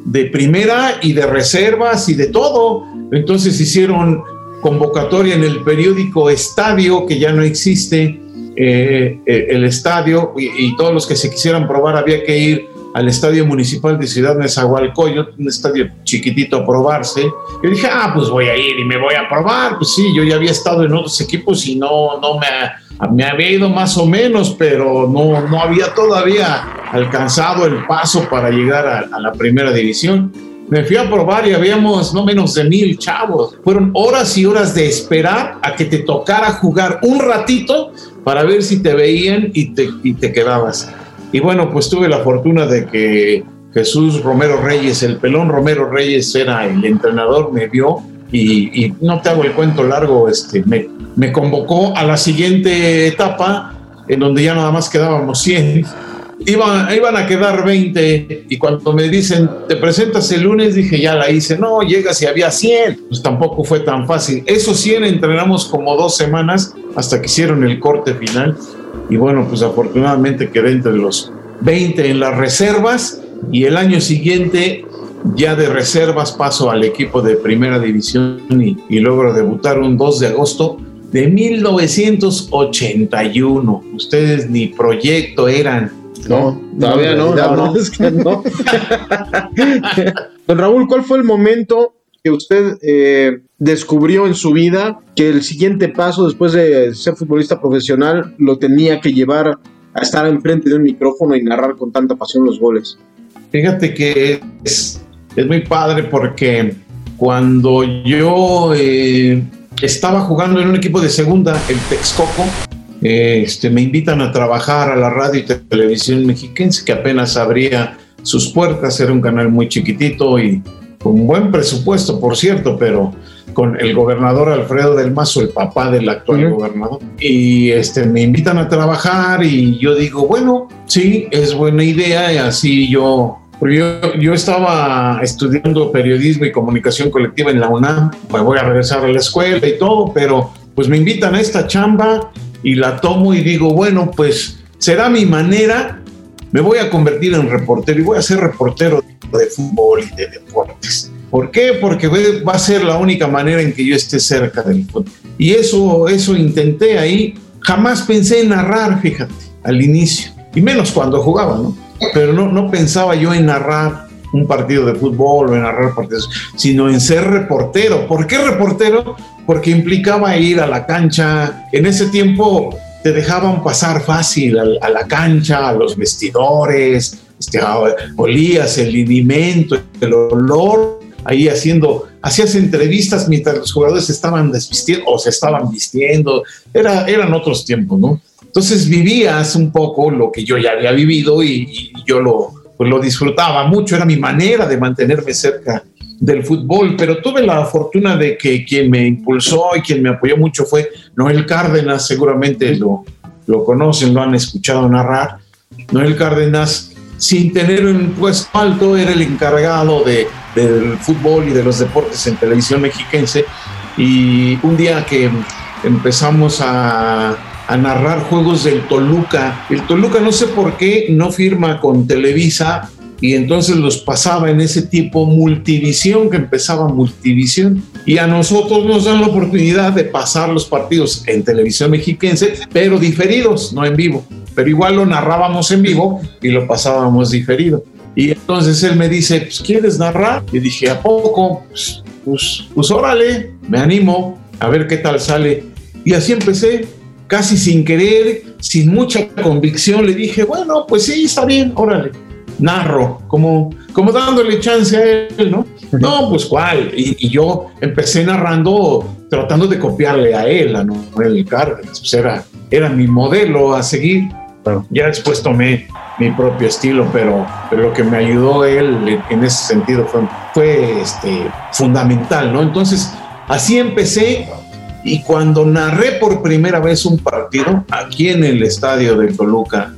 de primera y de reservas y de todo. Entonces hicieron convocatoria en el periódico Estadio, que ya no existe, eh, eh, el estadio y, todos los que se quisieran probar había que ir al estadio municipal de Ciudad Nezahualcóyotl, un estadio chiquitito a probarse. Yo dije, ah, pues voy a ir y me voy a probar. Pues sí, yo ya había estado en otros equipos y no, no me, me había ido más o menos, pero no, no había todavía alcanzado el paso para llegar a, a la primera división. Me fui a probar y habíamos no menos de mil chavos. Fueron horas y horas de esperar a que te tocara jugar un ratito para ver si te veían y te, y te quedabas. Y bueno, pues tuve la fortuna de que Jesús Romero Reyes, el pelón Romero Reyes era el entrenador, me vio y, no te hago el cuento largo, este, me, me convocó a la siguiente etapa en donde ya nada más quedábamos 100 iban, iban a quedar 20 y cuando me dicen, te presentas el lunes, dije, ya la hice, no, llegas y había 100, pues tampoco fue tan fácil. Esos 100 entrenamos como dos semanas hasta que hicieron el corte final y bueno, pues afortunadamente quedé entre los 20 en las reservas y el año siguiente ya de reservas paso al equipo de primera división y, y logro debutar un 2 de agosto de 1981. Ustedes ni proyecto eran. No, todavía no, no. verdad es que no. Don Raúl, ¿cuál fue el momento que usted eh, descubrió en su vida que el siguiente paso después de ser futbolista profesional lo tenía que llevar a estar enfrente de un micrófono y narrar con tanta pasión los goles? Fíjate que es, es muy padre porque cuando yo eh, estaba jugando en un equipo de segunda, el Texcoco, este, me invitan a trabajar a la radio y televisión mexiquense, que apenas abría sus puertas, era un canal muy chiquitito y con buen presupuesto, por cierto, pero con el gobernador Alfredo del Mazo, el papá del actual Ujú. gobernador. Y este, me invitan a trabajar y yo digo, bueno, sí, es buena idea y así yo... Yo, yo estaba estudiando periodismo y comunicación colectiva en la UNAM, me voy a regresar a la escuela y todo, pero pues me invitan a esta chamba y la tomo y digo, bueno, pues será mi manera, me voy a convertir en reportero y voy a ser reportero de fútbol y de deportes. ¿Por qué? Porque va a ser la única manera en que yo esté cerca del fútbol. Y eso, eso intenté ahí. Jamás pensé en narrar, fíjate, al inicio. Y menos cuando jugaba, ¿no? Pero no, no pensaba yo en narrar un partido de fútbol o en narrar partidos, sino en ser reportero. ¿Por qué reportero? Porque implicaba ir a la cancha. En ese tiempo te dejaban pasar fácil a, a la cancha, a los vestidores, este, olías el linimento, el olor, ahí haciendo, hacías entrevistas mientras los jugadores estaban desvistiendo o se estaban vistiendo, Era, eran otros tiempos, ¿no? Entonces vivías un poco lo que yo ya había vivido y, y yo lo, pues lo disfrutaba mucho, era mi manera de mantenerme cerca del fútbol, pero tuve la fortuna de que quien me impulsó y quien me apoyó mucho fue Noel Cárdenas, seguramente lo, lo conocen, lo han escuchado narrar. Noel Cárdenas, sin tener un puesto alto, era el encargado de, del fútbol y de los deportes en televisión mexiquense. Y un día que empezamos a narrar juegos del Toluca, el Toluca no sé por qué no firma con Televisa y entonces los pasaba en ese tipo multivisión, que empezaba multivisión, y a nosotros nos dan la oportunidad de pasar los partidos en televisión mexiquense, pero diferidos, no en vivo, pero igual lo narrábamos en vivo y lo pasábamos diferido. Y entonces él me dice, pues, ¿quieres narrar? Y dije, ¿a poco? Pues, pues, pues órale, me animo, a ver qué tal sale. Y así empecé, casi sin querer, sin mucha convicción, le dije, bueno, pues sí, está bien, órale narro, como, como dándole chance a él, ¿no? No, pues cuál. Y, y yo empecé narrando, tratando de copiarle a él, a Noel Cárdenas. Pues era, era mi modelo a seguir. Ya después tomé mi propio estilo, pero, pero lo que me ayudó él en ese sentido fue, fue este, fundamental, ¿no? Entonces, así empecé. Y cuando narré por primera vez un partido aquí en el estadio de Toluca,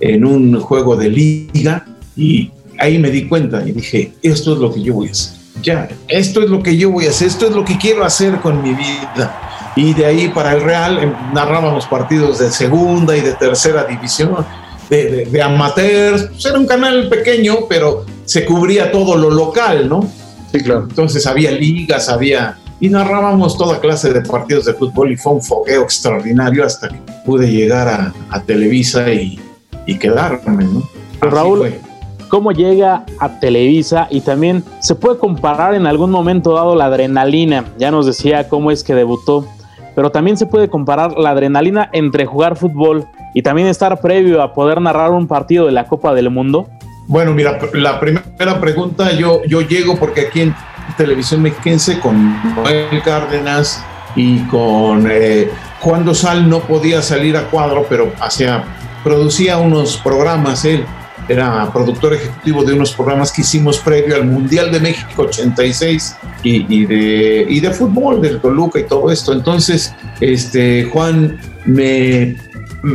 en un juego de liga, y ahí me di cuenta y dije, esto es lo que yo voy a hacer. Ya, esto es lo que yo voy a hacer, esto es lo que quiero hacer con mi vida. Y de ahí para el Real em, narrábamos partidos de segunda y de tercera división, de, de, de amateurs. Pues era un canal pequeño, pero se cubría todo lo local, ¿no? Sí, claro. Entonces había ligas, había... Y narrábamos toda clase de partidos de fútbol y fue un fogueo extraordinario hasta que pude llegar a, a Televisa y, y quedarme, ¿no? Así Raúl, fue. ¿Cómo llega a Televisa? Y también se puede comparar en algún momento dado la adrenalina. Ya nos decía cómo es que debutó, pero también se puede comparar la adrenalina entre jugar fútbol y también estar previo a poder narrar un partido de la Copa del Mundo. Bueno, mira, la primera pregunta, yo, yo llego porque aquí en Televisión Mexiquense con Noel Cárdenas y con eh, Juan Dosal no podía salir a cuadro, pero hacía, producía unos programas él era productor ejecutivo de unos programas que hicimos previo al Mundial de México 86 y, y, de, y de fútbol, del Toluca y todo esto. Entonces, este, Juan me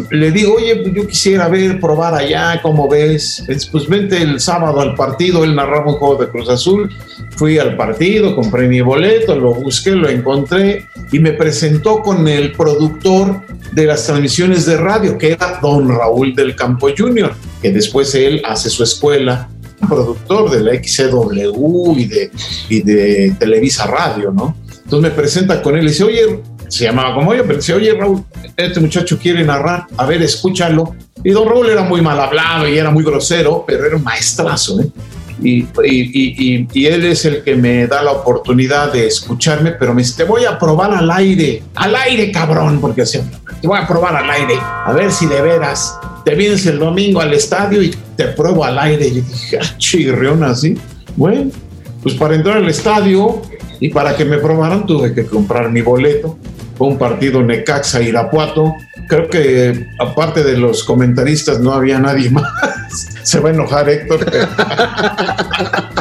le digo, oye, yo quisiera ver, probar allá, ¿cómo ves? Pues vente el sábado al partido, él narraba un juego de Cruz Azul, fui al partido, compré mi boleto, lo busqué, lo encontré y me presentó con el productor de las transmisiones de radio, que era don Raúl del Campo Jr., que después él hace su escuela productor de la XCW y de, y de Televisa Radio, ¿no? Entonces me presenta con él y dice, oye, se llamaba como yo, pero dice, oye Raúl, este muchacho quiere narrar, a ver, escúchalo. Y don Raúl era muy mal hablado y era muy grosero, pero era un maestrazo, ¿eh? Y, y, y, y, él es el que me da la oportunidad de escucharme, pero me dice, te voy a probar al aire, al aire cabrón, porque así, te voy a probar al aire, a ver si de veras te vienes el domingo al estadio y te pruebo al aire. Y dije, ah, chirrión así. Bueno, pues para entrar al estadio y para que me probaran tuve que comprar mi boleto. Fue un partido Necaxa-Irapuato. Creo que aparte de los comentaristas no había nadie más. Se va a enojar Héctor.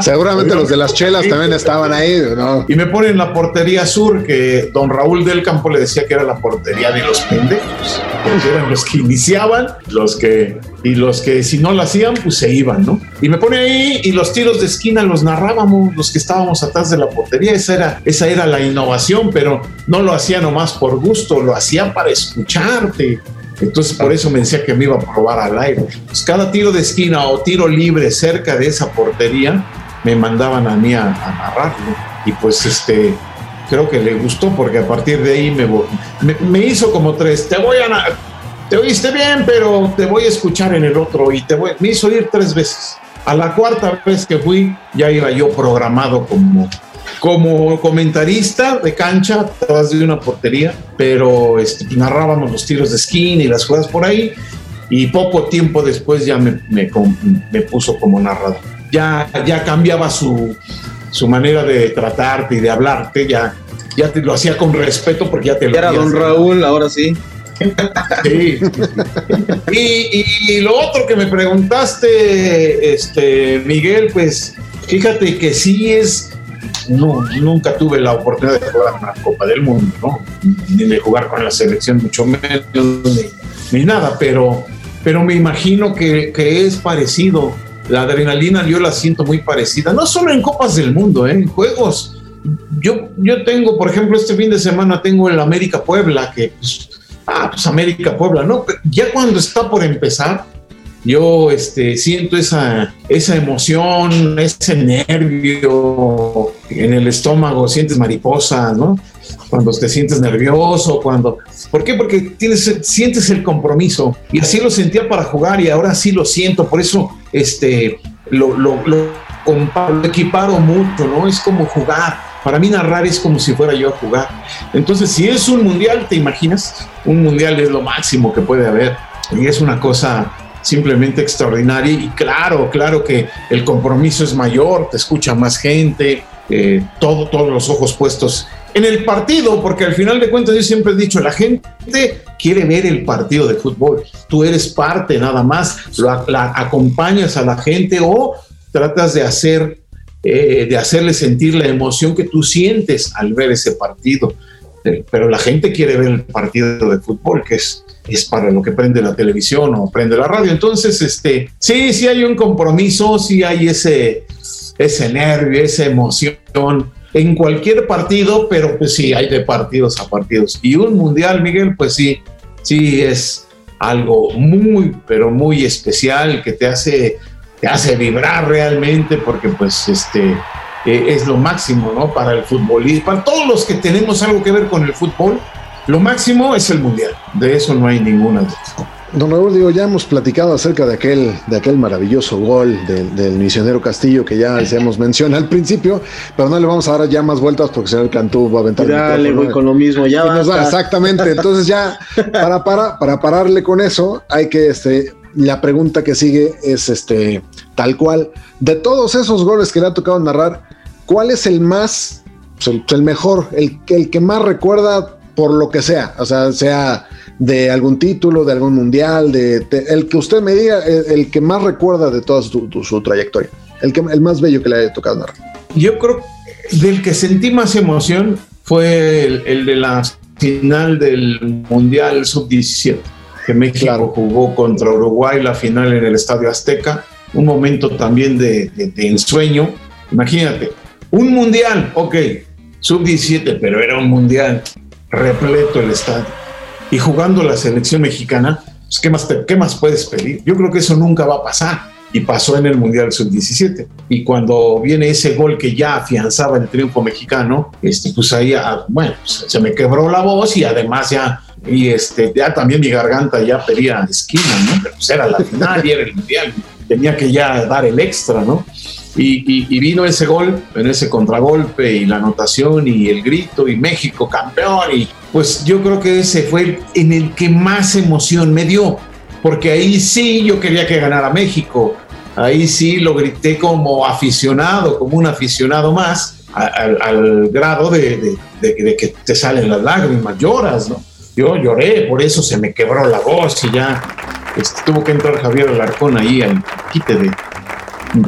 Seguramente los de las chelas también estaban ahí, ¿no? Y me ponen la portería sur, que don Raúl del Campo le decía que era la portería de los pendejos. Porque eran los que iniciaban, los que, y los que si no lo hacían, pues se iban, ¿no? Y me pone ahí y los tiros de esquina los narrábamos, los que estábamos atrás de la portería. Esa era, esa era la innovación, pero no lo hacía nomás por gusto, lo hacía para escucharte. Entonces por eso me decía que me iba a probar al aire. Pues cada tiro de esquina o tiro libre cerca de esa portería me mandaban a mí a, a narrarlo. Y pues este, creo que le gustó porque a partir de ahí me, me, me hizo como tres. Te voy a... Te oíste bien, pero te voy a escuchar en el otro y te voy, me hizo ir tres veces. A la cuarta vez que fui, ya iba yo programado como como comentarista de cancha atrás de una portería, pero este, narrábamos los tiros de esquina y las jugadas por ahí. Y poco tiempo después ya me, me, me puso como narrador. Ya, ya cambiaba su, su, manera de tratarte y de hablarte, ya, ya te lo hacía con respeto porque ya te lo Era don Raúl, ahora sí. Sí. y, y, y, lo otro que me preguntaste, este, Miguel, pues fíjate que sí es no, nunca tuve la oportunidad de jugar una Copa del Mundo, ¿no? ni de jugar con la selección, mucho menos, ni, ni nada, pero, pero me imagino que, que, es parecido. La adrenalina yo la siento muy parecida, no solo en Copas del Mundo, ¿eh? en juegos. Yo, yo tengo, por ejemplo, este fin de semana tengo el América Puebla, que, pues, ah, pues América Puebla, ¿no? Ya cuando está por empezar, yo este, siento esa, esa emoción, ese nervio en el estómago, sientes mariposa, ¿no? Cuando te sientes nervioso, cuando... ¿Por qué? Porque tienes, sientes el compromiso y así lo sentía para jugar y ahora sí lo siento, por eso este, lo, lo, lo, lo equiparo mucho, ¿no? Es como jugar. Para mí narrar es como si fuera yo a jugar. Entonces, si es un mundial, ¿te imaginas? Un mundial es lo máximo que puede haber y es una cosa simplemente extraordinaria y claro, claro que el compromiso es mayor, te escucha más gente, eh, todo, todos los ojos puestos en el partido, porque al final de cuentas yo siempre he dicho, la gente quiere ver el partido de fútbol, tú eres parte nada más, lo, la, acompañas a la gente o tratas de hacer, eh, de hacerle sentir la emoción que tú sientes al ver ese partido, pero la gente quiere ver el partido de fútbol, que es es para lo que prende la televisión o prende la radio. Entonces, este, sí, sí hay un compromiso, sí hay ese, ese nervio, esa emoción en cualquier partido, pero pues sí, hay de partidos a partidos. Y un mundial, Miguel, pues sí, sí es algo muy, pero muy especial que te hace, te hace vibrar realmente porque pues este eh, es lo máximo, ¿no? Para el fútbol y para todos los que tenemos algo que ver con el fútbol, lo máximo es el mundial, de eso no hay ninguna duda. Don Raúl, digo, ya hemos platicado acerca de aquel, de aquel maravilloso gol de, del misionero Castillo que ya hemos mencionado al principio, pero no le vamos a dar ya más vueltas porque el señor Cantú va a aventar. Ya le voy con lo mismo, ya va. Exactamente, entonces ya para, para, para pararle con eso, hay que, este, la pregunta que sigue es este, tal cual, de todos esos goles que le ha tocado narrar, ¿cuál es el más, el, el mejor, el, el que más recuerda por lo que sea, o sea, sea de algún título, de algún mundial, de, de el que usted me diga, el, el, que más recuerda de toda su, su, su trayectoria, el, que, el más bello que le haya tocado narrar. Yo creo que del que sentí más emoción fue el, el de la final del Mundial Sub-17, que México claro. jugó contra Uruguay la final en el Estadio Azteca, un momento también de, de, de ensueño. Imagínate, un Mundial, ok, Sub-17, pero era un Mundial repleto el estadio. Y jugando la selección mexicana, pues, ¿qué, más ¿qué más puedes pedir? Yo creo que eso nunca va a pasar. y pasó en el Mundial Sub-17. Y cuando viene ese gol que ya afianzaba el triunfo mexicano, este, pues ahí, ah, bueno, pues, se me quebró la voz y además ya, y este, ya también mi garganta ya pedía esquina, ¿no? Pero pues era la final y era el Mundial, tenía que ya dar el extra, ¿no? Y, y, vino ese gol, en ese contragolpe y la anotación y el grito y México campeón y pues yo creo que ese fue en el que más emoción me dio, porque ahí sí yo quería que ganara México, ahí sí lo grité como aficionado, como un aficionado más, al, grado de, que te salen las lágrimas, lloras, ¿no? Yo lloré, por eso se me quebró la voz y ya este, tuvo que entrar Javier Alarcón ahí al quite de...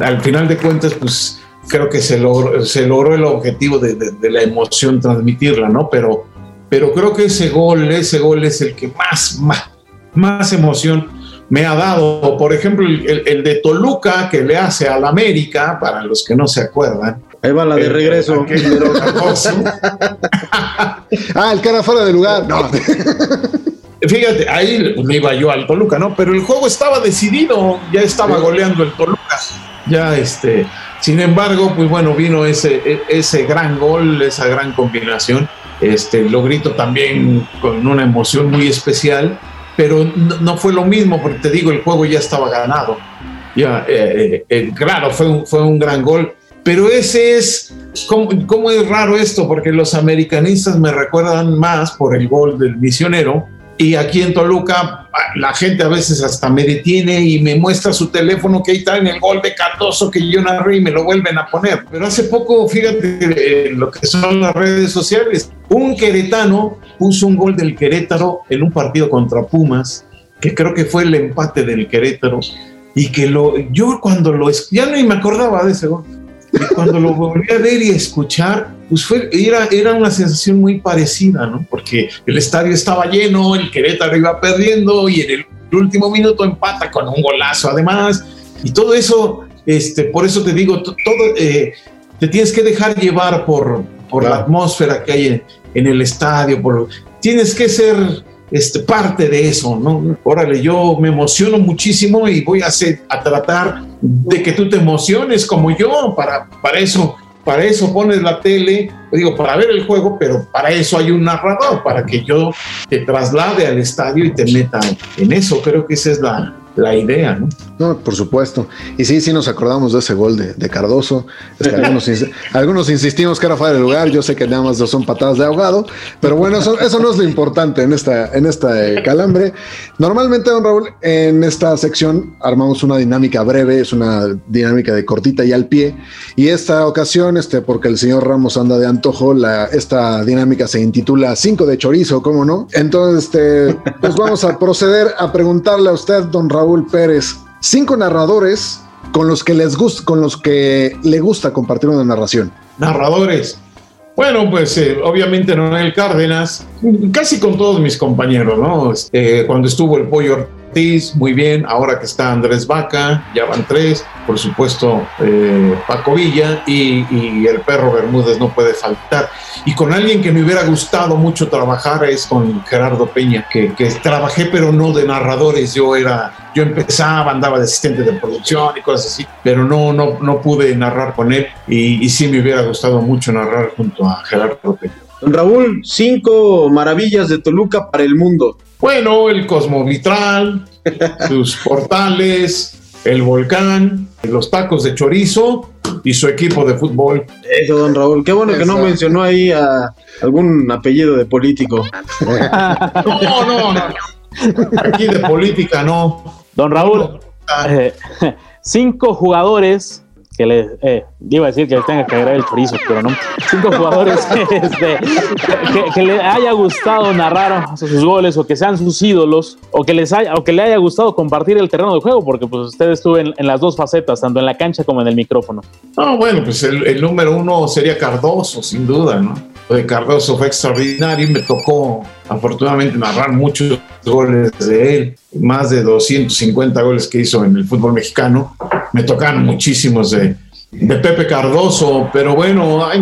Al final de cuentas, pues creo que se logró, se logró el objetivo de, la emoción transmitirla, ¿no? Pero, pero creo que ese gol, ese gol es el que más, más, más emoción me ha dado, por ejemplo, el, de Toluca que le hace al América, para los que no se acuerdan. Ahí va la de regreso. ah, el cara fuera de lugar. No. Fíjate, ahí me iba yo al Toluca, ¿no? Pero el juego estaba decidido, ya estaba goleando el Toluca. Ya este, sin embargo, pues bueno, vino ese, e, ese gran gol, esa gran combinación. Este, lo grito también con una emoción muy especial pero no, fue lo mismo, porque te digo, el juego ya estaba ganado. Ya, eh, eh, eh, claro, fue un, fue un gran gol, pero ese es, ¿cómo, ¿cómo, es raro esto? Porque los americanistas me recuerdan más por el gol del misionero, y aquí en Toluca la gente a veces hasta me detiene y me muestra su teléfono que ahí está en el gol de Cardoso que yo narré y me lo vuelven a poner. Pero hace poco, fíjate lo que son las redes sociales, un queretano puso un gol del Querétaro en un partido contra Pumas, que creo que fue el empate del Querétaro, y que lo, yo cuando lo, ya no me acordaba de ese gol, y cuando lo volví a ver y escuchar, pues fue, era, era una sensación muy parecida, ¿no? Porque el estadio estaba lleno, el Querétaro iba perdiendo y en el último minuto empata con un golazo además, y todo eso, este, por eso te digo, todo, eh, te tienes que dejar llevar por, por la atmósfera que hay en, en el estadio, por, tienes que ser este, parte de eso, ¿no? Órale, yo me emociono muchísimo y voy a, hacer, a tratar de que tú te emociones como yo, para, para eso. Para eso pones la tele, digo, para ver el juego, pero para eso hay un narrador, para que yo te traslade al estadio y te meta en eso. Creo que esa es la, la idea, ¿no? No, por supuesto. Y sí, sí nos acordamos de ese gol de, Cardoso. algunos, insistimos que era fuera de lugar. Yo sé que nada más son patadas de ahogado, pero bueno, eso, no es lo importante en esta, en esta eh, calambre. Normalmente, don Raúl, en esta sección armamos una dinámica breve, es una dinámica de cortita y al pie. Y esta ocasión, este, porque el señor Ramos anda de antojo, la, esta dinámica se intitula 5 de chorizo, ¿cómo no? Entonces, este, pues vamos a proceder a preguntarle a usted, don Raúl Raúl Pérez, cinco narradores con los que les gusta, con los que le gusta compartir una narración. Narradores. Bueno, pues eh, obviamente Noel Cárdenas, casi con todos mis compañeros, ¿no? Eh, cuando estuvo el Pollo muy bien, ahora que está Andrés Vaca, ya van tres, por supuesto eh, Paco Villa y, el perro Bermúdez no puede faltar. Y con alguien que me hubiera gustado mucho trabajar es con Gerardo Peña, que, trabajé pero no de narradores, yo era, yo empezaba, andaba de asistente de producción y cosas así, pero no, no, no pude narrar con él y, y sí me hubiera gustado mucho narrar junto a Gerardo Peña. Don Raúl, cinco maravillas de Toluca para el mundo. Bueno, el Cosmovitral, sus portales, el volcán, los tacos de chorizo y su equipo de fútbol. Eso, don Raúl. Qué bueno que no mencionó ahí a algún apellido de político. no, no, no. Aquí de política no. Don Raúl, eh, cinco jugadores que le eh, iba a decir que les tenga que agregar el chorizo, pero no. Cinco jugadores este, que, le haya gustado narrar sus goles o que sean sus ídolos o que les haya o que le haya gustado compartir el terreno de juego, porque pues usted estuvo en, las dos facetas, tanto en la cancha como en el micrófono. No, bueno, pues el, el número uno sería Cardoso, sin duda, ¿no? de Cardoso fue extraordinario y me tocó afortunadamente narrar muchos goles de él, más de 250 goles que hizo en el fútbol mexicano. Me tocaron muchísimos de, de Pepe Cardoso, pero bueno, hay,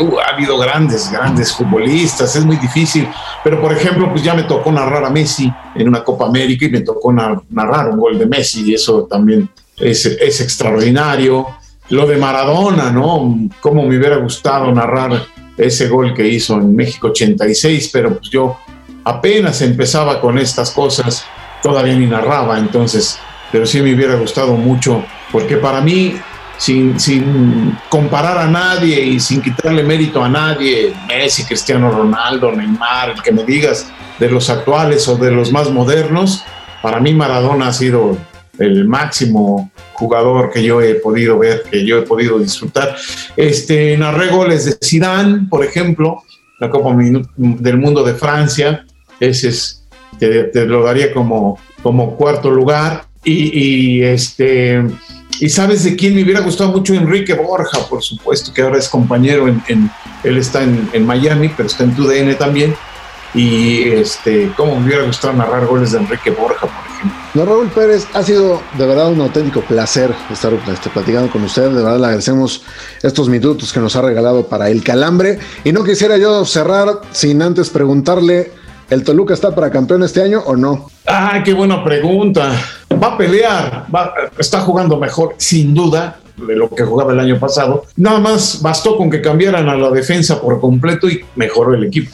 uh, ha habido grandes, grandes futbolistas, es muy difícil. Pero por ejemplo, pues ya me tocó narrar a Messi en una Copa América y me tocó narrar un gol de Messi y eso también es, es extraordinario. Lo de Maradona, ¿no? Cómo me hubiera gustado narrar ese gol que hizo en México 86, pero pues yo apenas empezaba con estas cosas, todavía ni narraba, entonces, pero sí me hubiera gustado mucho, porque para mí, sin, sin comparar a nadie y sin quitarle mérito a nadie, Messi, Cristiano Ronaldo, Neymar, el que me digas de los actuales o de los más modernos, para mí Maradona ha sido el máximo jugador que yo he podido ver, que yo he podido disfrutar. Este, narré goles de Zidane, por ejemplo, la Copa del Mundo de Francia, ese es, te, lo daría como, como cuarto lugar. Y, este, y sabes de quién me hubiera gustado mucho, Enrique Borja, por supuesto, que ahora es compañero, él está en, en Miami, pero está en TUDN también y este, cómo me hubiera gustado narrar goles de Enrique Borja, por ejemplo. No, Raúl Pérez, ha sido de verdad un auténtico placer estar este, platicando con usted. De verdad le agradecemos estos minutos que nos ha regalado para el calambre. Y no quisiera yo cerrar sin antes preguntarle: ¿el Toluca está para campeón este año o no? Ah, qué buena pregunta. Va a pelear, está jugando mejor, sin duda de lo que jugaba el año pasado. Nada más bastó con que cambiaran a la defensa por completo y mejoró el equipo.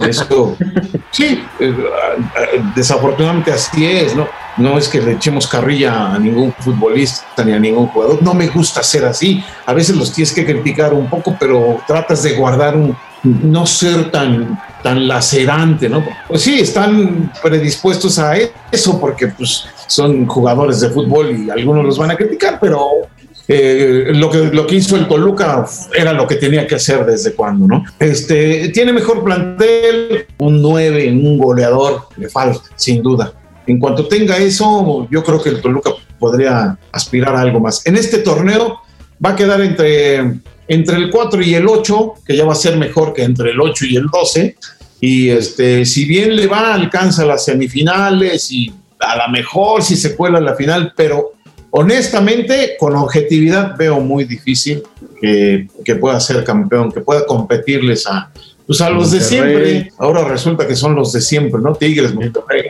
Esto, sí, eh, eh, desafortunadamente así es, ¿no? No es que le echemos carrilla a ningún futbolista ni a ningún jugador. No me gusta ser así. A veces los tienes que criticar un poco, pero tratas de guardar un, no ser tan, tan lacerante, ¿no? Pues sí, están predispuestos a eso porque pues, son jugadores de fútbol y algunos los van a criticar, pero eh, lo, que, lo que hizo el Toluca era lo que tenía que hacer desde cuando, ¿no? Este, tiene mejor plantel, un 9, un goleador, le falta, sin duda. En cuanto tenga eso, yo creo que el Toluca podría aspirar a algo más. En este torneo va a quedar entre, entre el 4 y el 8, que ya va a ser mejor que entre el 8 y el 12. Y este, si bien le va, alcanza las semifinales y a lo mejor si se cuela la final, pero honestamente, con objetividad, veo muy difícil que, pueda ser campeón, que pueda competirles a, pues a los de siempre. Ahora resulta que son los de siempre, ¿no? Tigres, Monterrey,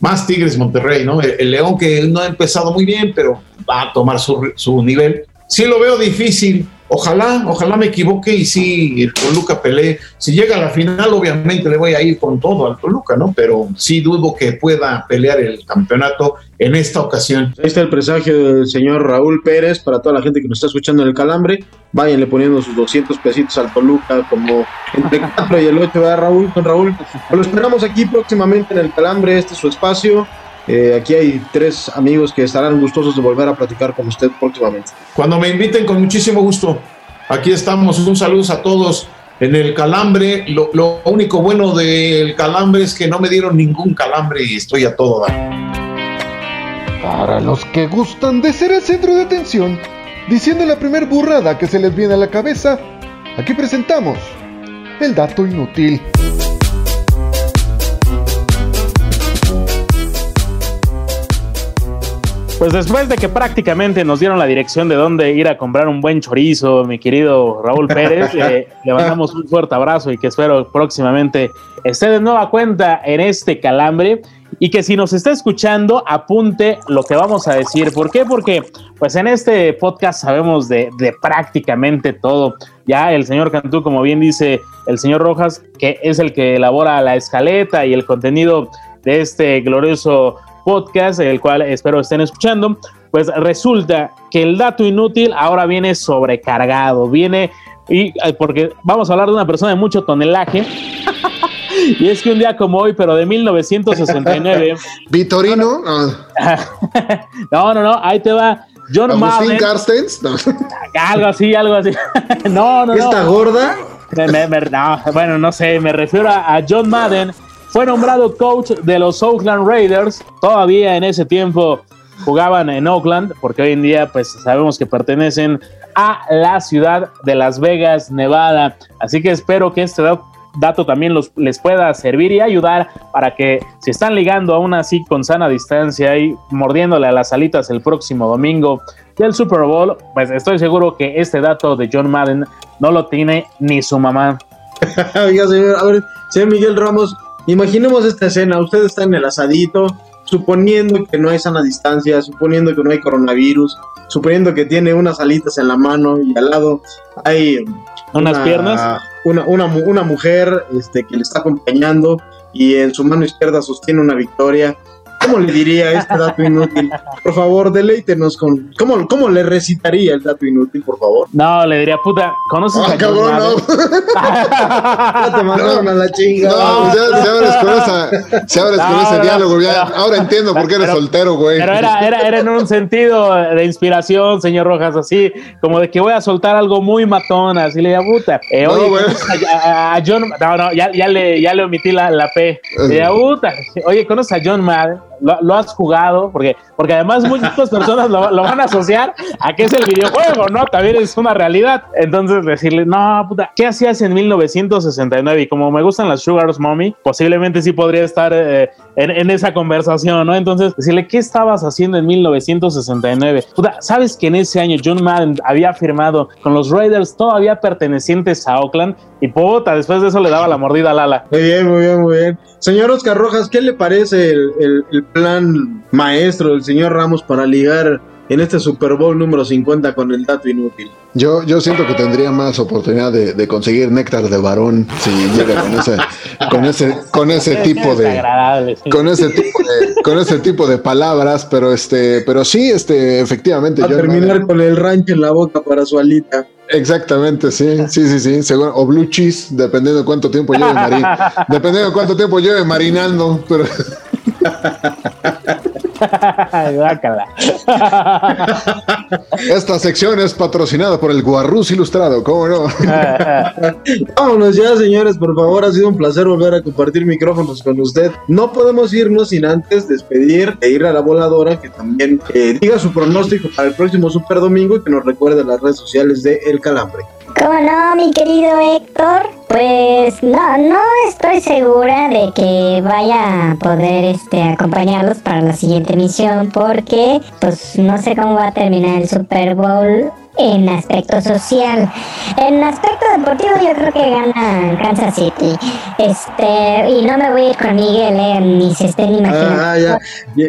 más Tigres, Monterrey, ¿no? El, León que no ha empezado muy bien, pero va a tomar su, su nivel. Sí lo veo difícil, Ojalá, ojalá me equivoque y sí, el Toluca pelee. Si llega a la final, obviamente le voy a ir con todo al Toluca, ¿no? Pero sí dudo que pueda pelear el campeonato en esta ocasión. Ahí está el presagio del señor Raúl Pérez para toda la gente que nos está escuchando en el calambre. Váyanle poniendo sus 200 pesitos al Toluca como entre el 4 y el 8, ¿verdad, Raúl? Con Raúl. Lo esperamos aquí próximamente en el calambre. Este es su espacio. Eh, aquí hay tres amigos que estarán gustosos de volver a platicar con usted próximamente. Cuando me inviten, con muchísimo gusto. Aquí estamos. Un saludo a todos en el calambre. Lo, único bueno del calambre es que no me dieron ningún calambre y estoy a todo dar. Para los que gustan de ser el centro de atención, diciendo la primer burrada que se les viene a la cabeza, aquí presentamos el dato inútil. Pues después de que prácticamente nos dieron la dirección de dónde ir a comprar un buen chorizo, mi querido Raúl Pérez, le mandamos un fuerte abrazo y que espero próximamente esté de nueva cuenta en este calambre y que si nos está escuchando apunte lo que vamos a decir. ¿Por qué? Porque pues en este podcast sabemos de, de prácticamente todo. Ya el señor Cantú, como bien dice el señor Rojas, que es el que elabora la escaleta y el contenido de este glorioso podcast, el cual espero estén escuchando, pues resulta que el dato inútil ahora viene sobrecargado, viene y porque vamos a hablar de una persona de mucho tonelaje. y es que un día como hoy, pero de 1969. Vitorino. no, no, no, ahí te va. John Madden. Algo así, algo así. no, no, no. ¿Esta gorda? bueno, no sé, me refiero a John Madden, fue nombrado coach de los Oakland Raiders. Todavía en ese tiempo jugaban en Oakland, porque hoy en día pues sabemos que pertenecen a la ciudad de Las Vegas, Nevada. Así que espero que este dato también les pueda servir y ayudar para que si están ligando aún así con sana distancia y mordiéndole a las alitas el próximo domingo del Super Bowl, pues estoy seguro que este dato de John Madden no lo tiene ni su mamá. Oiga, señor, a ver, Miguel Ramos, Imaginemos esta escena, usted está en el asadito, suponiendo que no hay sana distancia, suponiendo que no hay coronavirus, suponiendo que tiene unas alitas en la mano y al lado hay Unas una- piernas. Una, una, una mujer este, que le está acompañando y en su mano izquierda sostiene una victoria. ¿Cómo le diría este dato inútil? Por favor, deleítenos con. ¿Cómo, cómo le recitaría el dato inútil, por favor? No, le diría, puta, ¿conoces Ah, a John cabrón, no. Madden? Ya te mandaron a la chinga. No, pues ya, si abres con, esa, si abres con No, ese no, diálogo, ya, pero- ahora entiendo por qué eres pero- soltero, güey. Pero era, era, era en un sentido de inspiración, señor Rojas, así como de que voy a soltar algo muy matón, así le diría, puta. Eh, No, oye, güey. ¿conoces a, a- a John, no, no, ya, ya, le, ya le omití la, la P. Le diría, puta, oye, ¿conoces a John Madden? ¿Lo, lo has jugado? Porque, porque además muchas personas lo, lo van a asociar a que es el videojuego, ¿no? También es una realidad. Entonces decirle, no, puta, ¿qué hacías en 1969? Y como me gustan las Sugar's Mommy, posiblemente sí podría estar eh, en, en esa conversación, ¿no? Entonces decirle, ¿qué estabas haciendo en 1969? Puta, ¿sabes que en ese año John Madden había firmado con los Raiders todavía pertenecientes a Oakland? Y puta, después de eso le daba la mordida al ala. Muy bien, muy bien, muy bien. Señor Oscar Rojas, ¿qué le parece el, el- el plan maestro del señor Ramos para ligar en este Super Bowl número 50 con el dato inútil? Yo, yo siento que tendría más oportunidad de, de conseguir néctar de varón si llega con ese, con ese, con ese tipo de, con ese tipo de, con ese tipo de palabras, pero este, pero sí, este, efectivamente, A yo terminar con el rancho en la boca para su alita. exactamente, sí, sí, sí, sí, seguro, o blue cheese, dependiendo de cuánto tiempo lleve mari, dependiendo de cuánto tiempo lleve marinando, pero. esta sección es patrocinada por el Guarrus Ilustrado, ¿cómo no? Vámonos ya, señores, por favor. Ha sido un placer volver a compartir micrófonos con usted. No podemos irnos sin antes despedir e ir a la voladora, que también eh, diga su pronóstico para el próximo Super Domingo y que nos recuerde las redes sociales de El Calambre. ¿Cómo no, mi querido Héctor? Pues no, no estoy segura de que vaya a poder este, acompañarlos para la siguiente emisión porque pues no sé cómo va a terminar el Super Bowl en aspecto social. En aspecto deportivo yo creo que gana Kansas City. Este, y no me voy a ir con Miguel, eh, ni se estén imaginando. Ah, ya.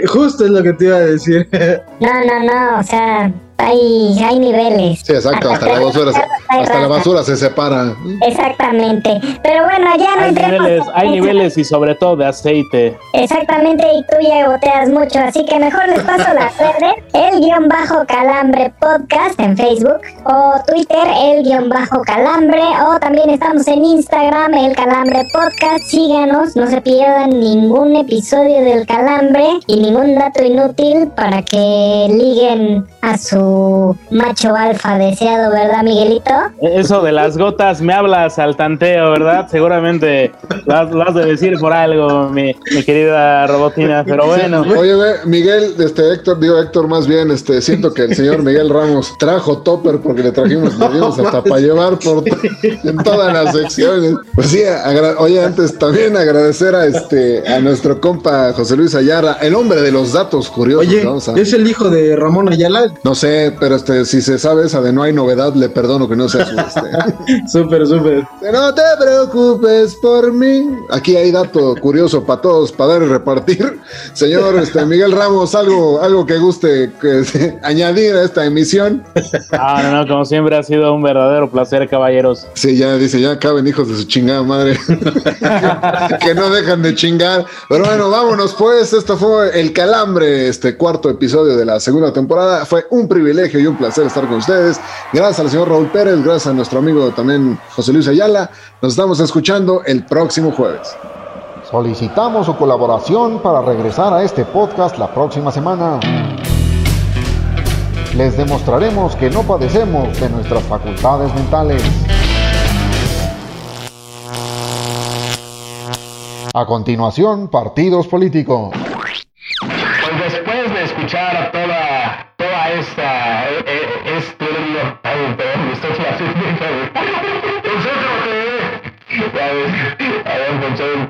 Justo es lo que te iba a decir. No, no, no, o sea, hay, hay niveles. Sí, exacto, hasta la basura, se- hasta la basura se separa. Exactamente. Pero bueno, ya no Hay entremos niveles, hay niveles y sobre todo de aceite. Exactamente, y tú ya goteas mucho, así que mejor les paso las redes, el guion bajo calambre podcast en Facebook, o Twitter, el guion bajo calambre, o también estamos en Instagram, el calambre podcast, síganos, no se pierdan ningún episodio del calambre y ningún dato inútil para que liguen a su macho alfa deseado, ¿verdad, Miguelito? Eso de las gotas me hablas al tanteo, ¿verdad? Seguramente lo has, lo has de decir por algo, mi, mi querida robotina, pero bueno. Oye, Miguel, este Héctor, digo Héctor más bien, este, siento que el señor Miguel Ramos trajo topper porque le trajimos, le dimos hasta para llevar por en todas las secciones. Pues sí, oye, antes también agradecer a este a nuestro compa José Luis Ayala, el hombre de los datos curiosos. Oye, ¿es el hijo de Ramón Ayala? No sé, pero este, si se sabe esa de no hay novedad, le perdono que no sea su este. Súper, súper. No te preocupes por mí. Aquí hay dato curioso para todos, para dar y repartir. Señor este, Miguel Ramos, algo, algo que guste que, añadir a esta emisión. Ah, no, no, como siempre ha sido un verdadero placer, caballeros. Sí, ya dice, ya caben hijos de su chingada madre. que no dejan de chingar. Pero bueno, vámonos pues. Esto fue El Calambre, este cuarto episodio de la segunda temporada. Fue un privilegio y un placer estar con ustedes. Gracias al señor Raúl Pérez, gracias a nuestro amigo también José Luis Ayala. Nos estamos escuchando el próximo jueves. Solicitamos su colaboración para regresar a este podcast la próxima semana. Les demostraremos que no padecemos de nuestras facultades mentales. A continuación, partidos políticos.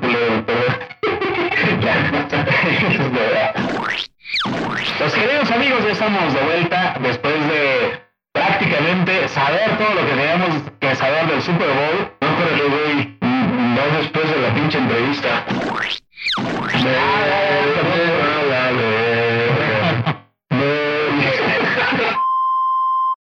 Culero. Los queridos amigos, ya estamos de vuelta después de prácticamente saber todo lo que teníamos que saber del Super Bowl. No, pero güey, no después de la pinche entrevista.